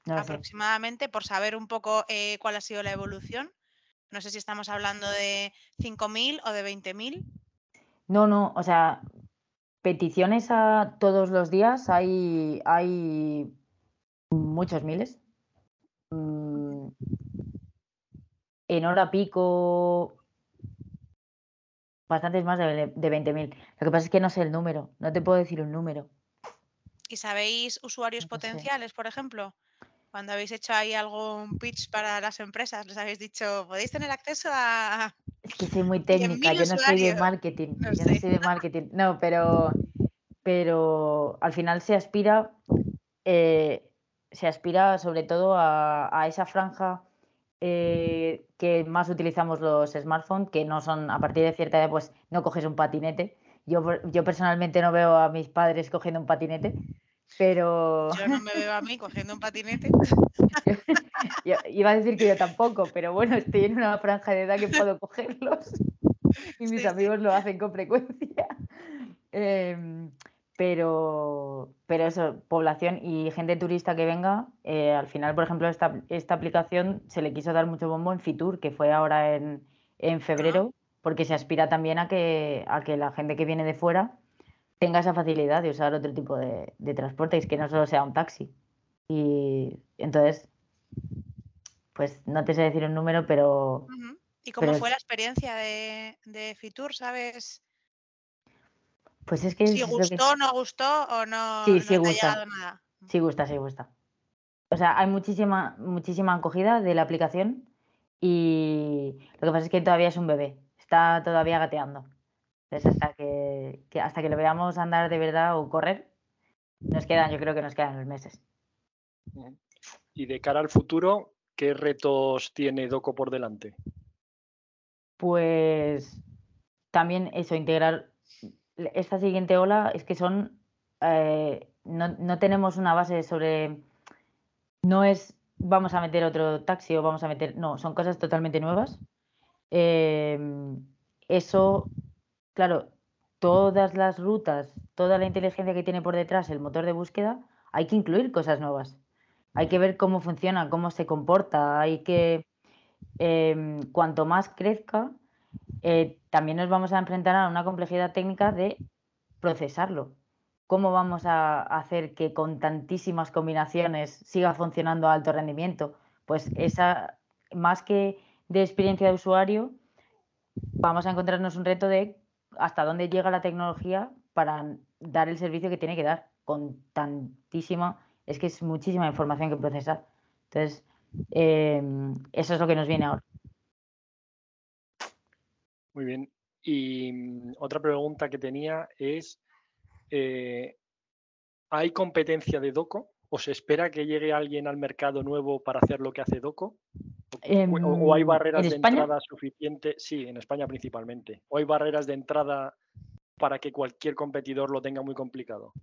no lo sé. aproximadamente por saber un poco eh, cuál ha sido la evolución. No sé si estamos hablando de 5.000 o de 20.000. No, no, o sea, peticiones a todos los días hay, hay muchos miles. Mm, En hora pico, bastantes más de, de 20.000. Lo que pasa es que no sé el número, no te puedo decir un número. ¿Y sabéis usuarios No sé. potenciales, por ejemplo? Cuando habéis hecho ahí algún pitch para las empresas, les habéis dicho, podéis tener acceso a... Es que soy muy 100.000 técnica, yo no soy de marketing, No yo no sé. soy de marketing. No, pero, pero al final se aspira, eh, se aspira sobre todo a, a esa franja eh, que más utilizamos los smartphones, que no son, a partir de cierta edad, pues no coges un patinete Yo, yo personalmente no veo a mis padres cogiendo un patinete, pero... Yo no me veo a mí cogiendo un patinete. iba a decir que yo tampoco, pero bueno, estoy en una franja de edad que puedo cogerlos y mis amigos lo hacen con frecuencia. Em, pero, pero eso, población y gente turista que venga, eh, al final, por ejemplo, esta, esta, aplicación se le quiso dar mucho bombo en Fitur, que fue ahora en, en febrero, porque se aspira también a que, a que la gente que viene de fuera tenga esa facilidad de usar otro tipo de, de transporte, y que no solo sea un taxi. Y entonces, pues no te sé decir un número, pero... ¿Y cómo fue la experiencia de, de Fitur? ¿Sabes? Pues es que. Si gustó, no gustó o no, sí, sí gusta. nada. Sí gusta, sí gusta. O sea, hay muchísima, muchísima acogida de la aplicación y lo que pasa es que todavía es un bebé, está todavía gateando. Entonces, hasta que, hasta que lo veamos andar de verdad o correr, nos quedan, yo creo que nos quedan los meses. Y de cara al futuro, ¿qué retos tiene Doco por delante? Pues también eso, integrar esta siguiente ola es que son, eh, no, tenemos una base sobre, no es vamos a meter otro taxi o vamos a meter, no, son cosas totalmente nuevas. Em, eso, claro, todas las rutas, toda la inteligencia que tiene por detrás el motor de búsqueda, hay que incluir cosas nuevas. Hay que ver cómo funciona, cómo se comporta, hay que, em, cuanto más crezca, eh, también nos vamos a enfrentar a una complejidad técnica de procesarlo. ¿Cómo vamos a hacer que con tantísimas combinaciones siga funcionando a alto rendimiento? Pues esa, más que de experiencia de usuario, vamos a encontrarnos un reto de hasta dónde llega la tecnología para dar el servicio que tiene que dar con tantísima, es que es muchísima información que procesar. Entonces, eh, eso es lo que nos viene ahora. Muy bien. Y mm, otra pregunta que tenía es, eh, ¿hay competencia de Doco? ¿O se espera que llegue alguien al mercado nuevo para hacer lo que hace Doco? ¿O, hay barreras de entrada suficientes? Sí, en España principalmente. ¿O hay barreras de entrada para que cualquier competidor lo tenga muy complicado?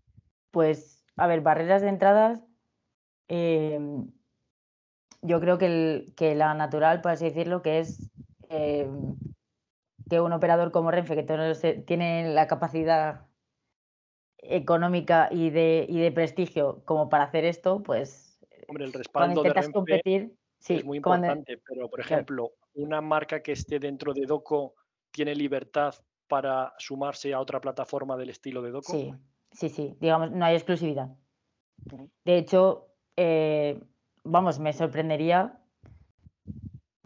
Pues, a ver, barreras de entrada, em, yo creo que, que, la natural, por así decirlo, que es em, que un operador como Renfe, que tiene la capacidad económica y de, de prestigio como para hacer esto, pues Hombre, el respaldo de Renfe competir, es muy importante, pero por ejemplo, una marca que esté dentro de Doco tiene libertad para sumarse a otra plataforma del estilo de Doco. Sí, sí, sí, digamos, no hay exclusividad. De hecho, eh, vamos, me sorprendería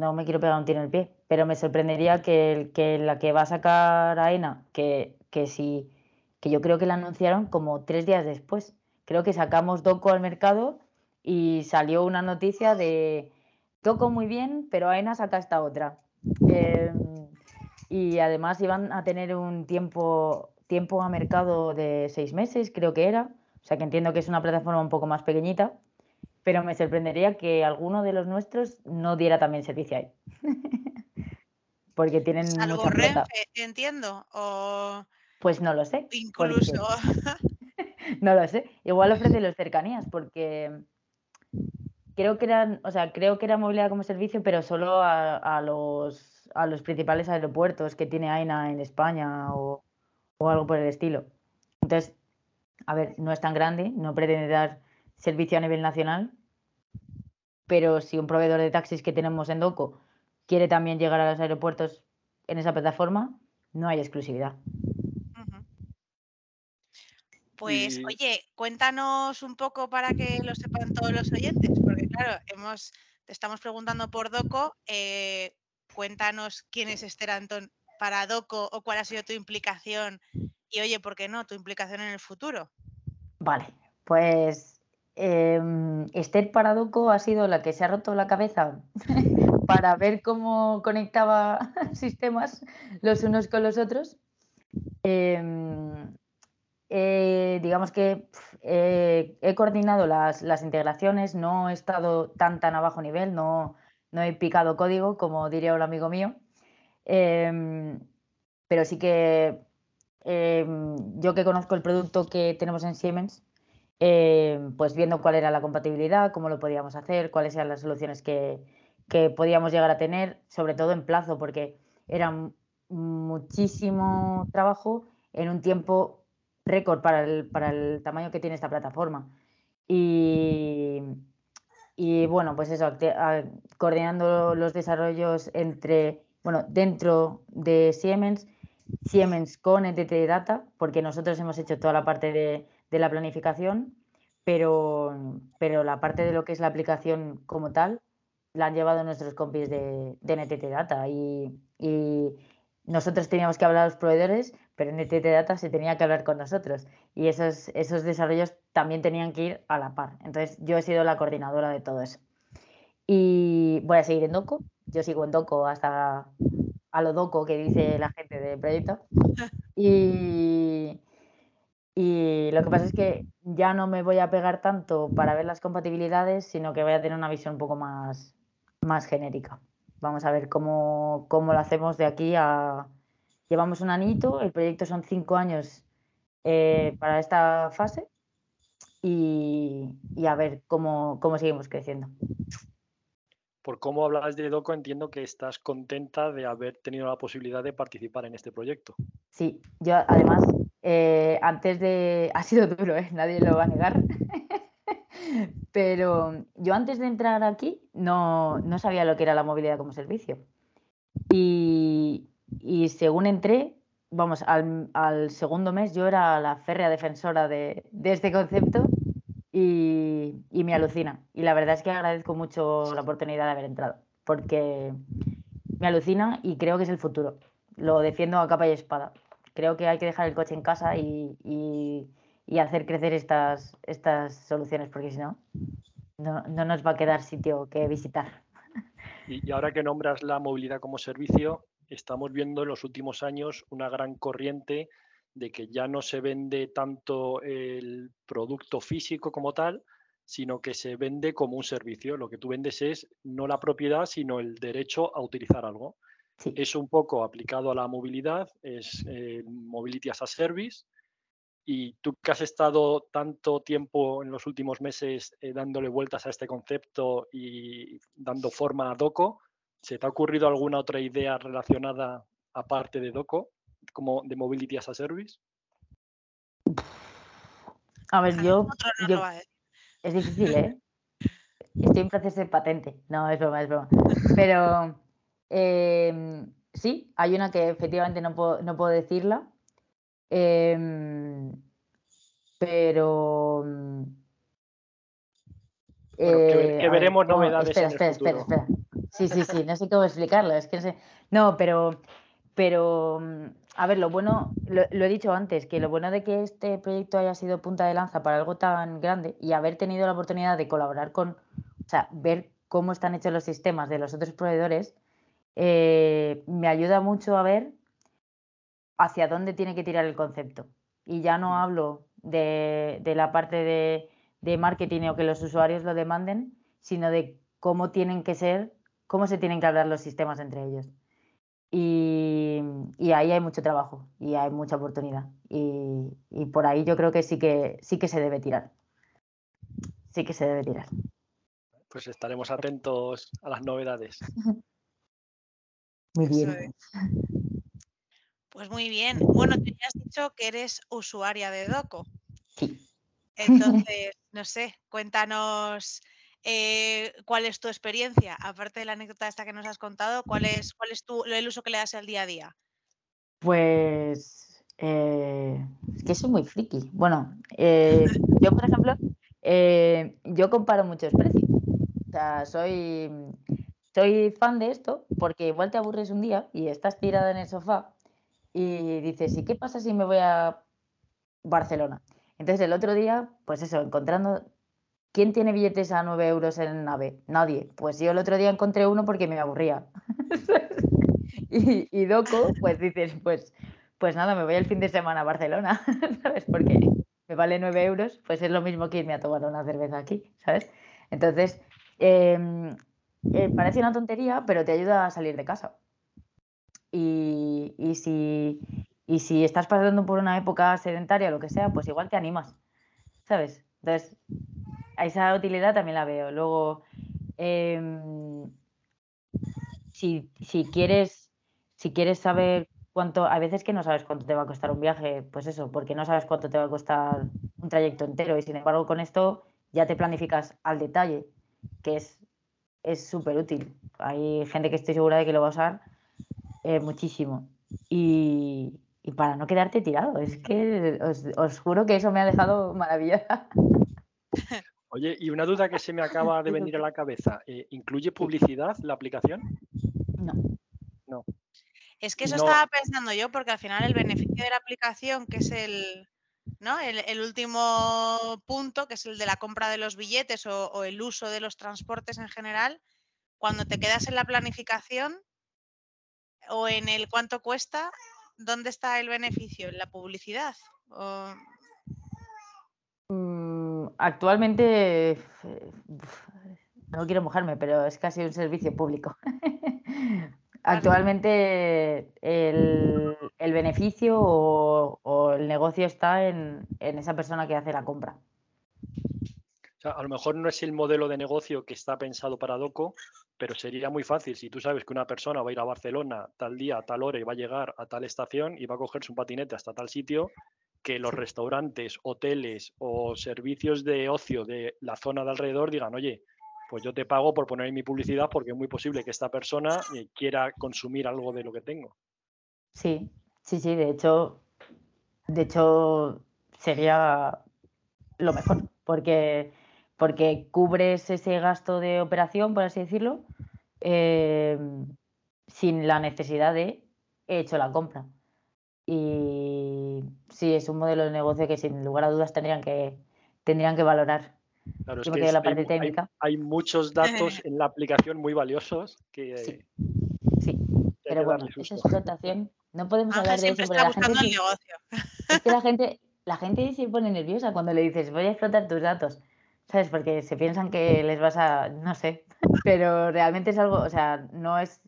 no me quiero pegar un tiro en el pie, pero me sorprendería que, la que va a sacar AENA, que, que sí, que yo creo que la anunciaron como tres días después. Creo que sacamos Doco al mercado y salió una noticia de Doco muy bien, pero AENA saca esta otra. Em, y además iban a tener un tiempo, tiempo a mercado de seis meses, creo que era. O sea que entiendo que es una plataforma un poco más pequeñita pero me sorprendería que alguno de los nuestros no diera también servicio ahí. Porque tienen algo Renfe, entiendo, o pues no lo sé. Incluso. no lo sé. Igual ofrece los cercanías, porque creo que eran, o sea, creo que era movilidad como servicio, pero solo a, los, a los principales aeropuertos que tiene AINA en España o, o algo por el estilo. Entonces, a ver, no es tan grande, no pretende dar servicio a nivel nacional, pero si un proveedor de taxis que tenemos en Doco quiere también llegar a los aeropuertos en esa plataforma, no hay exclusividad. Pues oye, cuéntanos un poco para que lo sepan todos los oyentes, porque claro, hemos, te estamos preguntando por Doco, eh, cuéntanos quién es Esther Antón para Doco o cuál ha sido tu implicación y oye, ¿por qué no? Tu implicación en el futuro. Vale, pues eh, Esther Paradoco ha sido la que se ha roto la cabeza para ver cómo conectaba sistemas los unos con los otros. Em, eh, digamos que he coordinado las, integraciones, no he estado tan tan a bajo nivel, no, no he picado código, como diría un amigo mío, em, pero sí que em, yo que conozco el producto que tenemos en Siemens, em, pues viendo cuál era la compatibilidad, cómo lo podíamos hacer, cuáles eran las soluciones que, que podíamos llegar a tener, sobre todo en plazo, porque era muchísimo trabajo en un tiempo récord para el, para el tamaño que tiene esta plataforma. Y, y bueno, pues eso, coordinando los desarrollos entre, bueno, dentro de Siemens, Siemens con NTT Data, porque nosotros hemos hecho toda la parte de, la planificación, pero, pero la parte de lo que es la aplicación como tal la han llevado nuestros compis de, de NTT Data y, y, nosotros teníamos que hablar a los proveedores, pero NTT Data se tenía que hablar con nosotros y esos, esos desarrollos también tenían que ir a la par. Entonces yo he sido la coordinadora de todo eso. Y voy a seguir en Doco, yo sigo en Doco hasta a lo Doco que dice la gente del proyecto. Y, y lo que pasa es que ya no me voy a pegar tanto para ver las compatibilidades, sino que voy a tener una visión un poco más, más genérica. Vamos a ver cómo, cómo lo hacemos de aquí a... Llevamos un anito, el proyecto son cinco años eh, para esta fase y, y a ver cómo, cómo, seguimos creciendo. Por cómo hablas de Doco, entiendo que estás contenta de haber tenido la posibilidad de participar en este proyecto. Sí, yo además, eh, antes de... Ha sido duro, ¿eh? nadie lo va a negar. Pero yo antes de entrar aquí no, no, sabía lo que era la movilidad como servicio. Y, y según entré, vamos, al, al, segundo mes yo era la férrea defensora de, de este concepto y, y, me alucina. Y la verdad es que agradezco mucho la oportunidad de haber entrado, porque me alucina y creo que es el futuro. Lo defiendo a capa y espada. Creo que hay que dejar el coche en casa y, y y hacer crecer estas, estas soluciones, porque si no, no, nos va a quedar sitio que visitar. Y, ahora que nombras la movilidad como servicio, estamos viendo en los últimos años una gran corriente de que ya no se vende tanto el producto físico como tal, sino que se vende como un servicio. Lo que tú vendes es no la propiedad, sino el derecho a utilizar algo. Es un poco aplicado a la movilidad, es eh, Mobility as a Service, y tú que has estado tanto tiempo en los últimos meses eh, dándole vueltas a este concepto y dando forma a Doco, ¿se te ha ocurrido alguna otra idea relacionada aparte de Doco, como de Mobility as a Service? A ver, yo, es difícil, ¿eh? Estoy en proceso de patente. No, es broma, es broma. Pero em, sí, hay una que efectivamente no puedo, no puedo decirla, Em, pero. que, eh, veremos novedades. Espera, espera, espera, espera. Sí, sí, sí, no sé cómo explicarlo. Es que no sé. No, pero. Pero, a ver, lo bueno, lo, he dicho antes, que lo bueno de que este proyecto haya sido punta de lanza para algo tan grande y haber tenido la oportunidad de colaborar con, o sea, ver cómo están hechos los sistemas de los otros proveedores, eh, me ayuda mucho a ver hacia dónde tiene que tirar el concepto. Y ya no mm. hablo de, la parte de, marketing o que los usuarios lo demanden, sino de cómo tienen que ser, cómo se tienen que hablar los sistemas entre ellos. Y, ahí hay mucho trabajo y hay mucha oportunidad. Y, y, por ahí yo creo que sí que sí que se debe tirar. Sí que se debe tirar. Pues estaremos atentos a las novedades. Muy bien. Pues muy bien. Bueno, tú ya has dicho que eres usuaria de Doco. Entonces, no sé, cuéntanos eh, cuál es tu experiencia, aparte de la anécdota esta que nos has contado, cuál es, cuál es tu, el uso que le das al día a día. Pues eh, es que soy muy friki. Bueno, eh, yo por ejemplo, yo comparo muchos precios. O sea, soy, soy fan de esto porque igual te aburres un día y estás tirada en el sofá y dices, ¿y qué pasa si me voy a Barcelona? Entonces el otro día, pues eso, encontrando, ¿quién tiene billetes a 9 euros en nave? Nadie. Pues yo el otro día encontré uno porque me aburría. y, y Doco, pues dices, pues, pues nada, me voy el fin de semana a Barcelona, ¿sabes? Porque me vale 9 euros, pues es lo mismo que irme a tomar una cerveza aquí, ¿sabes? Entonces, em, eh, parece una tontería, pero te ayuda a salir de casa. Y, si, Y si estás pasando por una época sedentaria o lo que sea, pues igual te animas, ¿sabes? Entonces, esa utilidad también la veo. Luego, em, si, si, quieres, si quieres saber cuánto, a veces que no sabes cuánto te va a costar un viaje, pues eso, porque no sabes cuánto te va a costar un trayecto entero y sin embargo con esto ya te planificas al detalle, que es súper útil. Hay gente que estoy segura de que lo va a usar eh, muchísimo. Y, para no quedarte tirado, es que os, juro que eso me ha dejado maravillosa. Oye, y una duda que se me acaba de venir a la cabeza, eh, ¿incluye publicidad la aplicación? No. No. Es que eso estaba pensando yo, porque al final el beneficio de la aplicación, que es el, ¿no? El, último punto, que es el de la compra de los billetes o, el uso de los transportes en general, cuando te quedas en la planificación o en el cuánto cuesta, ¿dónde está el beneficio? ¿En la publicidad? Mm, actualmente, no quiero mojarme, pero es casi un servicio público. Actualmente el, beneficio o, el negocio está en, esa persona que hace la compra. a lo mejor no es el modelo de negocio que está pensado para Doco, pero sería muy fácil si tú sabes que una persona va a ir a Barcelona tal día, a tal hora y va a llegar a tal estación y va a cogerse un patinete hasta tal sitio, que los restaurantes, hoteles o servicios de ocio de la zona de alrededor digan, oye, pues yo te pago por poner mi publicidad porque es muy posible que esta persona eh, quiera consumir algo de lo que tengo. Sí, sí, sí, de hecho, de hecho sería lo mejor, porque, porque cubres ese gasto de operación, por así decirlo, em, sin la necesidad de he hecho la compra. Y sí, es un modelo de negocio que sin lugar a dudas tendrían que, tendrían que valorar. Claro, es que la parte hay, técnica. Hay, muchos datos en la aplicación muy valiosos que. Sí, sí. pero bueno, esa explotación. No podemos hablar de eso porque la gente. negocio. Es que la gente, la gente se pone nerviosa cuando le dices voy a explotar tus datos. ¿Sabes? Porque se piensan que les vas a. No sé. Pero realmente es algo. O sea, no es,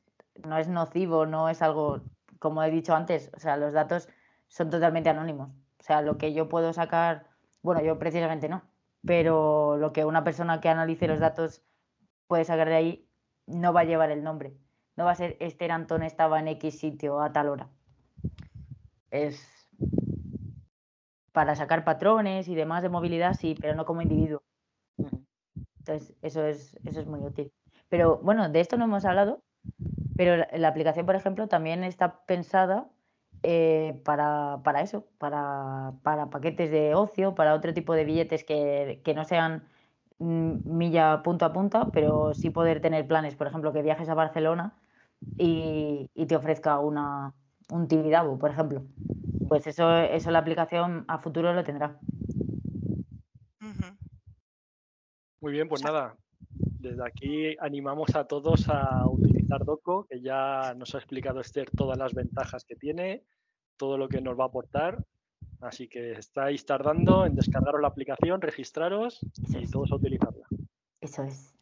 no es nocivo, no es algo. Como he dicho antes, o sea, los datos son totalmente anónimos. O sea, lo que yo puedo sacar. Bueno, yo precisamente no pero lo que una persona que analice los datos puede sacar de ahí no va a llevar el nombre. No va a ser Esther Antón estaba en X sitio a tal hora. Es para sacar patrones y demás de movilidad, sí, pero no como individuo. Entonces, eso es, eso es muy útil. Pero bueno, de esto no hemos hablado, pero la aplicación, por ejemplo, también está pensada eh, para, para, eso, para, para, paquetes de ocio, para otro tipo de billetes que, que, no sean mm, milla punto a punta, pero sí poder tener planes, por ejemplo, que viajes a Barcelona y, y te ofrezca una, un Tibidabo, por ejemplo. Pues eso, eso la aplicación a futuro lo tendrá. Muy bien, pues nada, desde aquí animamos a todos a utilizar Doco, que ya nos ha explicado Esther todas las ventajas que tiene, todo lo que nos va a aportar. Así que estáis tardando en descargaros la aplicación, registraros y todos a utilizarla. Eso es.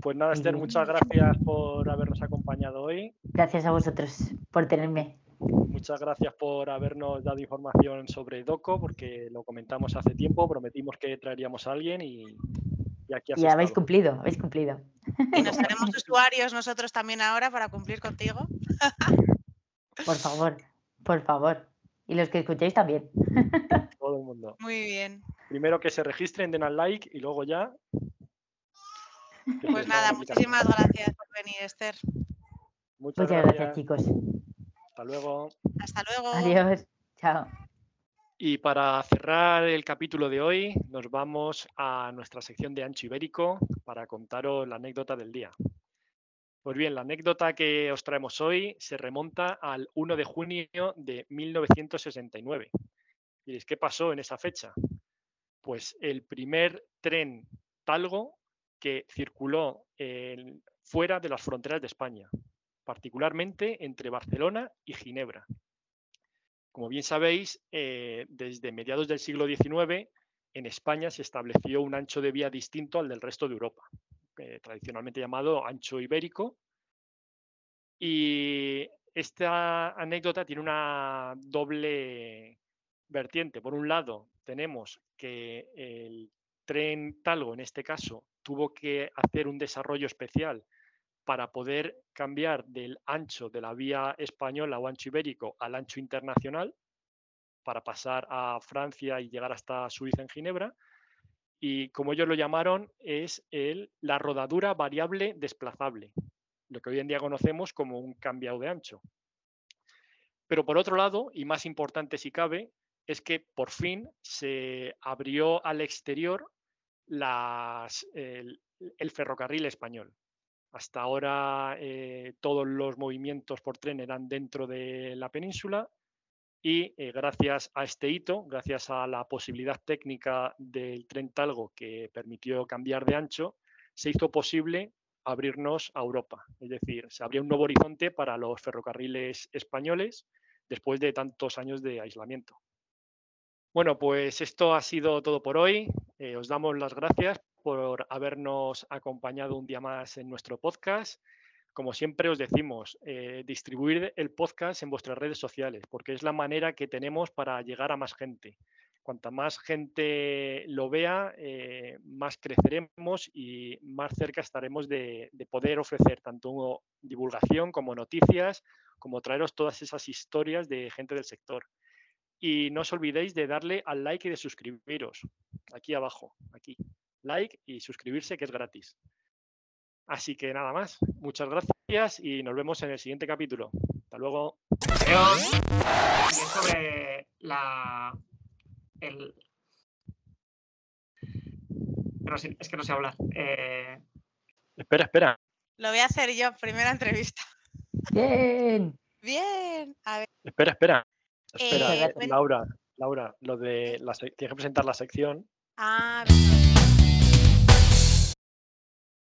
Pues nada, Esther, muchas gracias por habernos acompañado hoy. Gracias a vosotros por tenerme. Muchas gracias por habernos dado información sobre DOCO, porque lo comentamos hace tiempo, prometimos que traeríamos a alguien y, y habéis cumplido, habéis cumplido. Y nos haremos usuarios nosotros también ahora para cumplir contigo. Por favor, por favor. Y los que escuchéis también. Todo el mundo. Muy bien. Primero que se registren, den al like y luego ya. Pues nada, muchísimas gracias por venir, Esther. Muchas, gracias, chicos. Hasta luego. Hasta luego. Adiós. Chao. Y para cerrar el capítulo de hoy, nos vamos a nuestra sección de ancho ibérico para contaros la anécdota del día. Pues bien, la anécdota que os traemos hoy se remonta al 1 de junio de 1969. ¿Y qué pasó en esa fecha? Pues el primer tren talgo que circuló fuera de las fronteras de España, particularmente entre Barcelona y Ginebra. Como bien sabéis, eh, desde mediados del siglo XIX en España se estableció un ancho de vía distinto al del resto de Europa, eh, tradicionalmente llamado ancho ibérico. Y esta anécdota tiene una doble vertiente. Por un lado, tenemos que el tren Talgo, en este caso, tuvo que hacer un desarrollo especial para poder cambiar del ancho de la vía española o ancho ibérico al ancho internacional, para pasar a Francia y llegar hasta Suiza en Ginebra. Y como ellos lo llamaron, es el, la rodadura variable desplazable, lo que hoy en día conocemos como un cambiado de ancho. Pero por otro lado, y más importante si cabe, es que por fin se abrió al exterior el, ferrocarril español. Hasta ahora eh, todos los movimientos por tren eran dentro de la península y eh, gracias a este hito, gracias a la posibilidad técnica del tren Talgo que permitió cambiar de ancho, se hizo posible abrirnos a Europa. Es decir, se abrió un nuevo horizonte para los ferrocarriles españoles después de tantos años de aislamiento. Bueno, pues esto ha sido todo por hoy. Eh, os damos las gracias por habernos acompañado un día más en nuestro podcast. Como siempre os decimos, eh, distribuir el podcast en vuestras redes sociales, porque es la manera que tenemos para llegar a más gente. Cuanta más gente lo vea, eh, más creceremos y más cerca estaremos de, de poder ofrecer tanto divulgación como noticias, como traeros todas esas historias de gente del sector. Y no os olvidéis de darle al like y de suscribiros. Aquí abajo, aquí. Like y suscribirse, que es gratis. Así que nada más. Muchas gracias y nos vemos en el siguiente capítulo. Hasta luego. Adiós. sobre la. El... Pero es que no sé hablar. Eh, espera, espera. Lo voy a hacer yo, primera entrevista. Bien. Bien. A ver. Espera, espera. Espera, eh, Laura, Laura, lo de la tienes que presentar la sección. Ah, verdad.